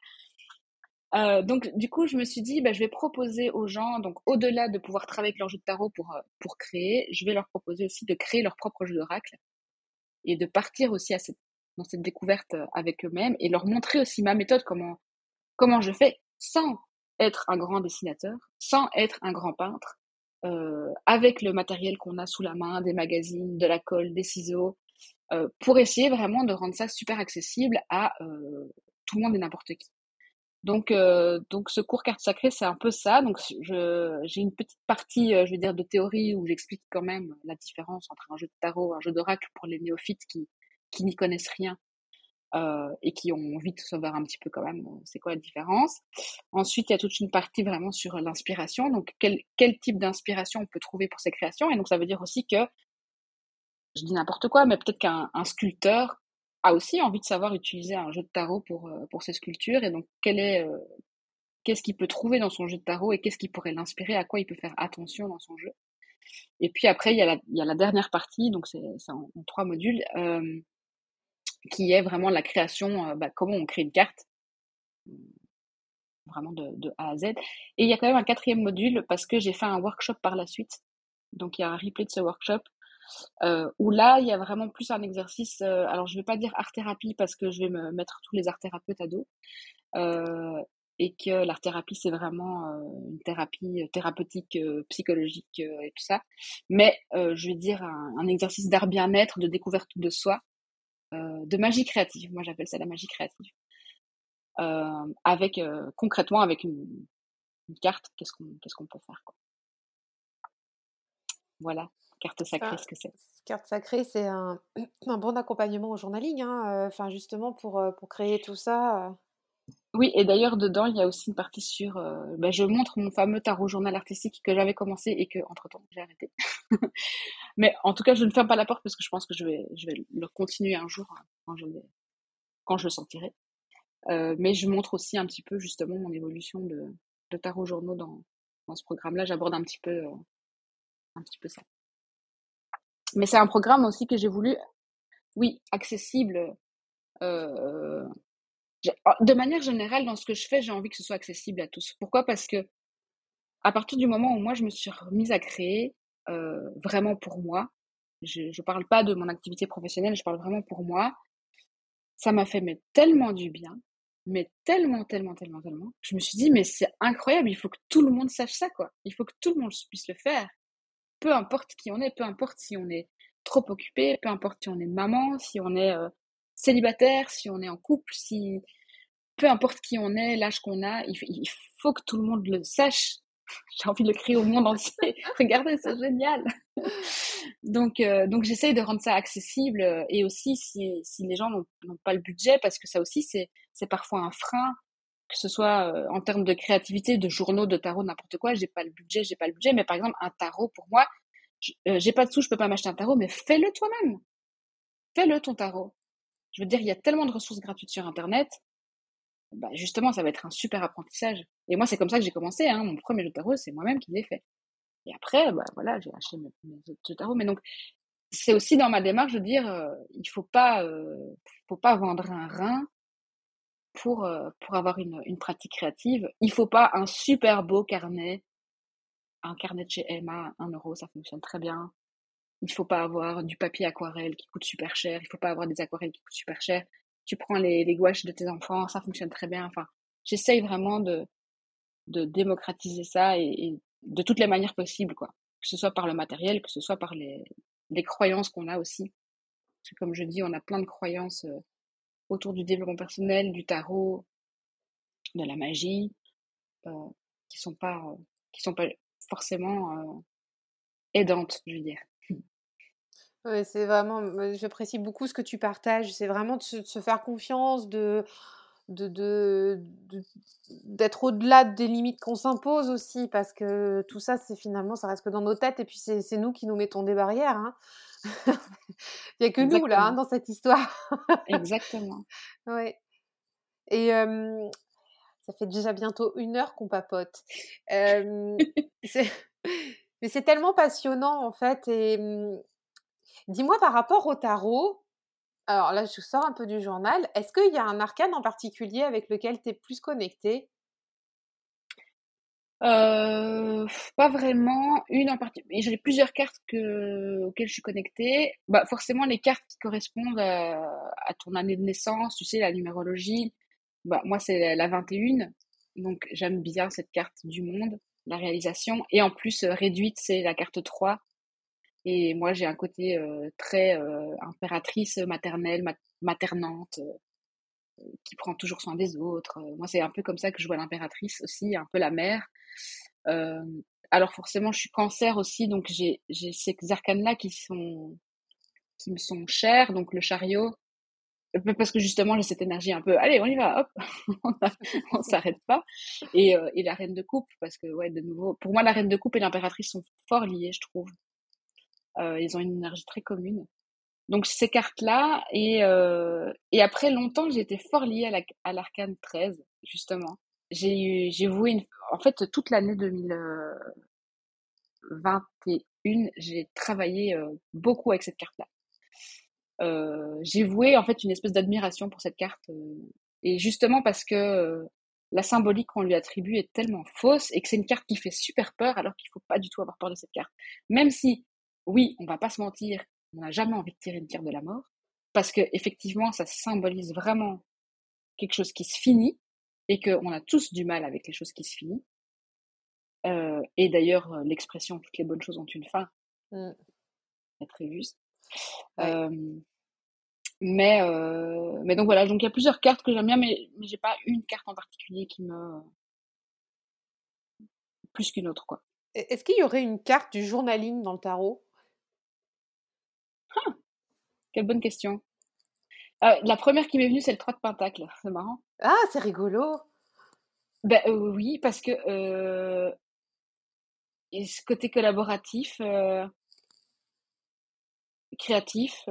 Euh, donc, du coup, je me suis dit, bah, je vais proposer aux gens, donc au-delà de pouvoir travailler avec leur jeu de tarot pour, pour créer, je vais leur proposer aussi de créer leur propre jeu d'oracle et de partir aussi à cette dans cette découverte euh, avec eux-mêmes et leur montrer aussi ma méthode, comment, comment je fais sans être un grand dessinateur, sans être un grand peintre, euh, avec le matériel qu'on a sous la main, des magazines, de la colle, des ciseaux, euh, pour essayer vraiment de rendre ça super accessible à euh, tout le monde et n'importe qui. Donc, euh, donc ce cours carte sacrée, c'est un peu ça. Donc, j'ai une petite partie, euh, je veux dire, de théorie où j'explique quand même la différence entre un jeu de tarot, un jeu d'oracle pour les néophytes qui qui n'y connaissent rien et qui ont envie de savoir un petit peu quand même c'est quoi la différence. Ensuite, il y a toute une partie vraiment sur l'inspiration. Donc, quel, quel type d'inspiration on peut trouver pour ces créations? Et donc, ça veut dire aussi que, je dis n'importe quoi, mais peut-être qu'un sculpteur a aussi envie de savoir utiliser un jeu de tarot pour, pour ses sculptures. Et donc, quel est, qu'est-ce qu'il peut trouver dans son jeu de tarot et qu'est-ce qui pourrait l'inspirer, à quoi il peut faire attention dans son jeu? Et puis après, il y a la, il y a la dernière partie, donc c'est en, trois modules, qui est vraiment la création, bah, comment on crée une carte, vraiment de, A à Z. Et il y a quand même un quatrième module parce que j'ai fait un workshop par la suite. Donc il y a un replay de ce workshop où là il y a vraiment plus un exercice. Alors je vais pas dire art thérapie parce que je vais me mettre tous les art thérapeutes à dos. Et que l'art thérapie c'est vraiment une thérapie thérapeutique psychologique et tout ça mais je vais dire un, exercice d'art bien-être de découverte de soi de magie créative. Moi, j'appelle ça la magie créative. Euh, avec euh, concrètement avec une, carte, qu'est-ce qu'on qu'est-ce qu'on peut faire quoi. Voilà. carte sacrée, ce que c'est. Carte sacrée, c'est un, un, bon accompagnement au journaling, hein, enfin justement pour, pour créer tout ça. Oui, et d'ailleurs, dedans, il y a aussi une partie sur. Euh, bah, je montre mon fameux tarot journal artistique que j'avais commencé et que, entre-temps, j'ai arrêté. Mais en tout cas, je ne ferme pas la porte parce que je pense que je vais, je vais le continuer un jour hein, quand je, le sentirai. Euh, mais je montre aussi un petit peu, justement, mon évolution de, de tarot journaux dans, dans ce programme-là. J'aborde un petit peu, euh, un petit peu ça. Mais c'est un programme aussi que j'ai voulu, oui, accessible. Euh, de manière générale, dans ce que je fais, j'ai envie que ce soit accessible à tous. Pourquoi? Parce que à partir du moment où moi je me suis remise à créer euh, vraiment pour moi, je ne parle pas de mon activité professionnelle, je parle vraiment pour moi, ça m'a fait mais, tellement du bien, mais tellement, tellement, tellement, tellement. Je me suis dit, mais c'est incroyable, il faut que tout le monde sache ça, quoi. Il faut que tout le monde puisse le faire. Peu importe qui on est, peu importe si on est trop occupé, peu importe si on est maman, si on est euh, célibataire, si on est en couple, si peu importe qui on est, l'âge qu'on a, il, faut que tout le monde le sache. J'ai envie de le crier au monde entier. Regardez, c'est génial. donc, euh, donc j'essaye de rendre ça accessible euh, et aussi si, si les gens n'ont pas le budget, parce que ça aussi c'est c'est parfois un frein, que ce soit euh, en termes de créativité, de journaux, de tarot, n'importe quoi. J'ai pas le budget, j'ai pas le budget. Mais par exemple, un tarot pour moi, j'ai pas de sous, je peux pas m'acheter un tarot, mais fais-le toi-même. Fais-le ton tarot. Je veux dire, il y a tellement de ressources gratuites sur Internet. Bah, justement, ça va être un super apprentissage. Et moi, c'est comme ça que j'ai commencé. Hein. Mon premier jeu de tarot, c'est moi-même qui l'ai fait. Et après, bah, voilà, j'ai acheté mes, mes jeux de tarot. Mais donc, c'est aussi dans ma démarche de dire, euh, il faut pas, euh, faut pas vendre un rein pour euh, pour avoir une, une pratique créative. Il faut pas un super beau carnet, un carnet de chez Emma, un euro, ça fonctionne très bien. Il faut pas avoir du papier aquarelle qui coûte super cher. Il faut pas avoir des aquarelles qui coûtent super cher. Tu prends les, les gouaches de tes enfants, ça fonctionne très bien. Enfin, j'essaye vraiment de, de démocratiser ça et, de toutes les manières possibles, quoi. Que ce soit par le matériel, que ce soit par les, les croyances qu'on a aussi. Parce que comme je dis, on a plein de croyances euh, autour du développement personnel, du tarot, de la magie, euh, qui sont pas, euh, qui sont pas forcément aidantes, je veux dire. Ouais, c'est vraiment, j'apprécie beaucoup ce que tu partages. C'est vraiment de se, faire confiance, de, de, de, d'être au-delà des limites qu'on s'impose aussi, parce que tout ça, c'est finalement, ça reste que dans nos têtes, et puis c'est, nous qui nous mettons des barrières. Hein. Il n'y a que nous, là, hein, dans cette histoire. Exactement. Ouais. Et ça fait déjà bientôt une heure qu'on papote. Mais c'est tellement passionnant, en fait, et Dis-moi par rapport au tarot, alors là je sors un peu du journal, est-ce qu'il y a un arcane en particulier avec lequel tu es plus connecté euh, pas vraiment une en particulier. J'ai plusieurs cartes auxquelles je suis connectée. Bah, forcément, les cartes qui correspondent à, ton année de naissance, tu sais, la numérologie. Bah, moi, c'est la 21. Donc, j'aime bien cette carte du monde, la réalisation. Et en plus, euh, réduite, c'est la carte 3. Et moi, j'ai un côté euh, très euh, impératrice, maternelle, maternante, euh, qui prend toujours soin des autres. Moi, c'est un peu comme ça que je vois l'impératrice aussi, un peu la mère. alors forcément, je suis cancer aussi, donc j'ai ces arcanes-là qui qui me sont chers, donc le chariot, parce que justement j'ai cette énergie un peu allez on y va hop on s'arrête pas et, et la reine de coupe parce que ouais de nouveau pour moi la reine de coupe et l'impératrice sont fort liées je trouve ils ont une énergie très commune. Donc ces cartes-là, et, euh, et après longtemps, été fort liée à l'arcane 13, justement. J'ai j'ai voué, une, en fait, toute l'année 2021, j'ai travaillé euh, beaucoup avec cette carte-là. Euh, j'ai voué en fait une espèce d'admiration pour cette carte, et justement parce que la symbolique qu'on lui attribue est tellement fausse et que c'est une carte qui fait super peur alors qu'il faut pas du tout avoir peur de cette carte. Même si oui, on va pas se mentir, on n'a jamais envie de tirer une carte de la mort, parce que effectivement, ça symbolise vraiment quelque chose qui se finit, et qu'on a tous du mal avec les choses qui se finissent. Euh, et d'ailleurs, euh, l'expression toutes les bonnes choses ont une fin mmh. est très juste. Euh, mais, mais donc voilà, donc il y a plusieurs cartes que j'aime bien, mais, mais j'ai pas une carte en particulier qui me. plus qu'une autre, quoi. Est-ce qu'il y aurait une carte du journaling dans le tarot? Ah, quelle bonne question. Euh, la première qui m'est venue, c'est le 3 de Pentacle. C'est marrant. Ah, c'est rigolo. Ben, euh, oui, parce que euh, et ce côté collaboratif, créatif,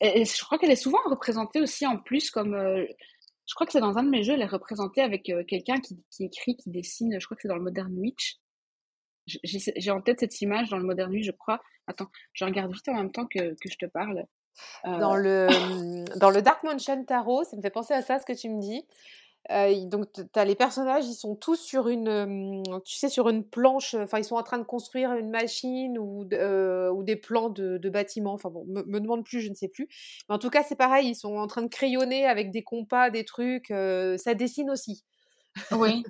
et, je crois qu'elle est souvent représentée aussi en plus comme je crois que c'est dans un de mes jeux, elle est représentée avec quelqu'un qui, qui, écrit, qui dessine, je crois que c'est dans le Modern Witch. J'ai en tête cette image dans le Modern je crois. Attends, je regarde vite en même temps que, que je te parle. Dans, le, dans le Dark Mansion Tarot, ça me fait penser à ça, ce que tu me dis. Euh, donc, tu as les personnages, ils sont tous sur une, tu sais, sur une planche. Enfin, ils sont en train de construire une machine ou, euh, ou des plans de, de bâtiments. Enfin, bon, me, me, demande plus, je ne sais plus. Mais en tout cas, c'est pareil, ils sont en train de crayonner avec des compas, des trucs. Euh, ça dessine aussi. Oui.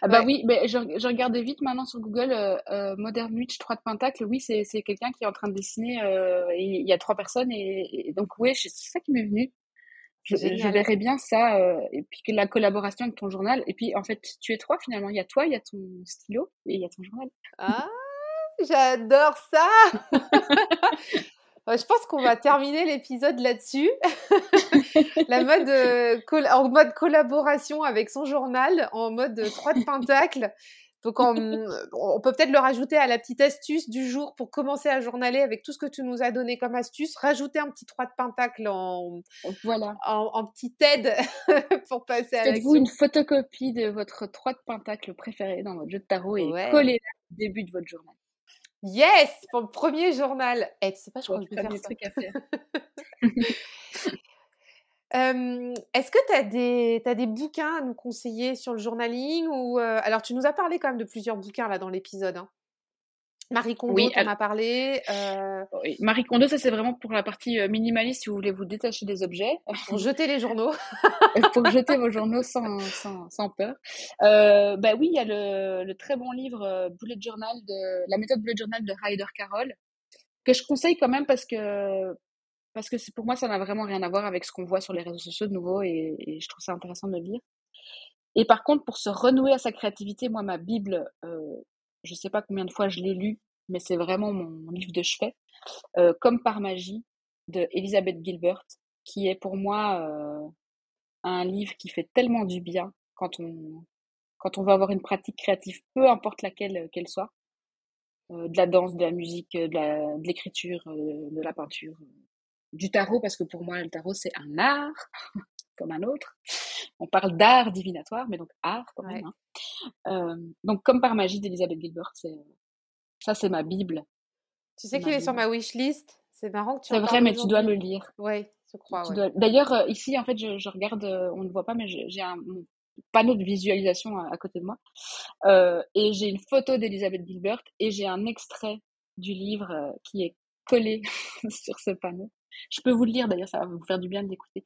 Ah bah oui, mais je, je, regardais vite maintenant sur Google Modern Witch 3 de Pentacle. Oui, c'est quelqu'un qui est en train de dessiner. il y a trois personnes et, et donc oui, c'est ça qui m'est venu je, je, verrais bien ça, euh, et puis que la collaboration avec ton journal. Et puis, en fait, tu es trois finalement. Il y a toi, il y a ton stylo et il y a ton journal. Ah, j'adore ça Je pense qu'on va terminer l'épisode là-dessus. la mode, euh, en mode collaboration avec son journal, en mode 3 de pentacle. Donc, on, on peut peut-être le rajouter à la petite astuce du jour pour commencer à journaler avec tout ce que tu nous as donné comme astuce. Rajouter un petit 3 de pentacle en, voilà. en, en petite aide pour passer à Faites-vous une photocopie de votre 3 de pentacle préféré dans votre jeu de tarot et collez-la au début de votre journal. Yes Pour le premier journal. Eh, tu sais pas, je crois que je vais faire ça. Truc à faire. Est-ce que tu as des, as des bouquins à nous conseiller sur le journaling ou Alors, tu nous as parlé quand même de plusieurs bouquins là dans l'épisode. Hein. Marie Kondo, oui, en as parlé. Euh... Oui. Marie Kondo, ça c'est vraiment pour la partie minimaliste si vous voulez vous détacher des objets. Pour jeter les journaux. pour jeter vos journaux sans, sans, sans peur. Euh, bah oui, il y a le, le, très bon livre Bullet Journal de la méthode Bullet Journal de Ryder Carroll que je conseille quand même parce que parce que pour moi, ça n'a vraiment rien à voir avec ce qu'on voit sur les réseaux sociaux de nouveau et, et, je trouve ça intéressant de le lire. Et par contre, pour se renouer à sa créativité, moi, ma Bible, euh, je sais pas combien de fois je l'ai lu, mais c'est vraiment mon, livre de chevet, euh, Comme par magie, de Elizabeth Gilbert, qui est pour moi euh, un livre qui fait tellement du bien quand on, quand on veut avoir une pratique créative, peu importe laquelle qu'elle soit. Euh, de la danse, de la musique, de l'écriture, de la peinture, du tarot, parce que pour moi, le tarot, c'est un art, comme un autre. On parle d'art divinatoire, mais donc art quand même. Hein. Euh, donc, comme par magie d'Elisabeth Gilbert, c'est ça, c'est ma Bible. Tu sais qu'il est sur ma wishlist? C'est marrant que tu C'est vrai, mais tu dois le lire. Oui, je crois. D'ailleurs, euh, ici, en fait, je, regarde, euh, on ne voit pas, mais j'ai un panneau de visualisation à, côté de moi. et j'ai une photo d'Elisabeth Gilbert et j'ai un extrait du livre qui est collé sur ce panneau. Je peux vous le lire d'ailleurs, ça va vous faire du bien de l'écouter.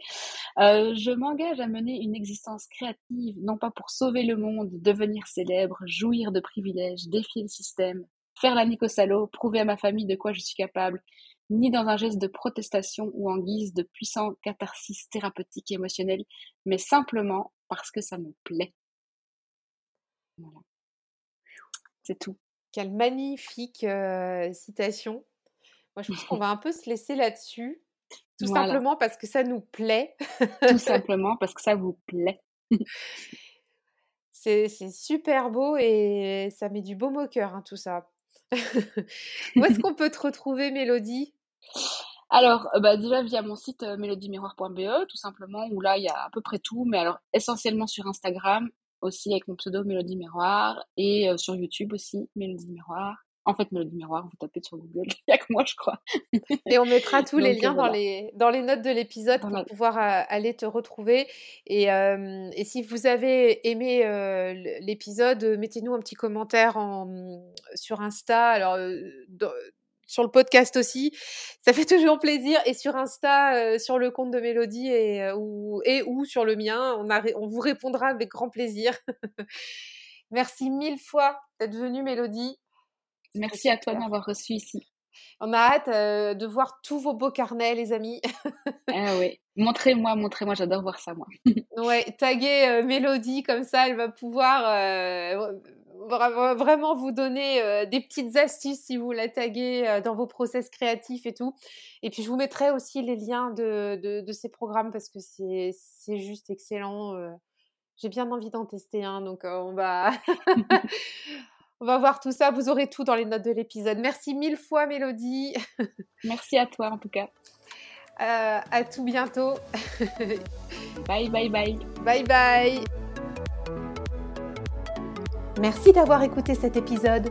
Euh, je m'engage à mener une existence créative, non pas pour sauver le monde, devenir célèbre, jouir de privilèges, défier le système, faire la nique au prouver à ma famille de quoi je suis capable, ni dans un geste de protestation ou en guise de puissant catharsis thérapeutique émotionnel, mais simplement parce que ça me plaît. Voilà. C'est tout. Quelle magnifique euh, citation. Moi, je pense qu'on va un peu se laisser là-dessus. Tout simplement parce que ça nous plaît. tout simplement parce que ça vous plaît. c'est super beau et ça met du baume au cœur, hein, tout ça. Où est-ce qu'on peut te retrouver, Mélodie? Alors, euh, bah déjà via mon site euh, mélodiemiroir.be, tout simplement, où là, il y a à peu près tout, mais alors essentiellement sur Instagram, aussi avec mon pseudo Mélodie Miroir, et euh, sur YouTube aussi, Mélodie Miroir. En fait, Mélodie Miroir, vous tapez sur Google, il n'y a que moi, je crois. Et on mettra tous les liens dans, les, dans les notes de l'épisode pour pouvoir euh, aller te retrouver. Et, euh, et, si vous avez aimé euh, l'épisode, mettez-nous un petit commentaire en, sur Insta. Alors, sur le podcast aussi. Ça fait toujours plaisir. Et sur Insta, sur le compte de Mélodie et, ou, et ou sur le mien, on, a, on vous répondra avec grand plaisir. Merci mille fois d'être venue, Mélodie. Merci à toi de m'avoir reçu ici. On a hâte euh, de voir tous vos beaux carnets, les amis. ah oui, montrez-moi, montrez-moi, j'adore voir ça, moi. ouais, taguer euh, Mélodie comme ça, elle va pouvoir. Euh, vraiment vous donner des petites astuces si vous la taguez dans vos process créatifs et tout. Et puis je vous mettrai aussi les liens de, de, ces programmes parce que c'est juste excellent. J'ai bien envie d'en tester un, donc on va... On va voir tout ça. Vous aurez tout dans les notes de l'épisode. Merci mille fois, Mélodie. Merci à toi, en tout cas. Euh, à tout bientôt. bye, bye, bye. Bye, bye. Merci d'avoir écouté cet épisode.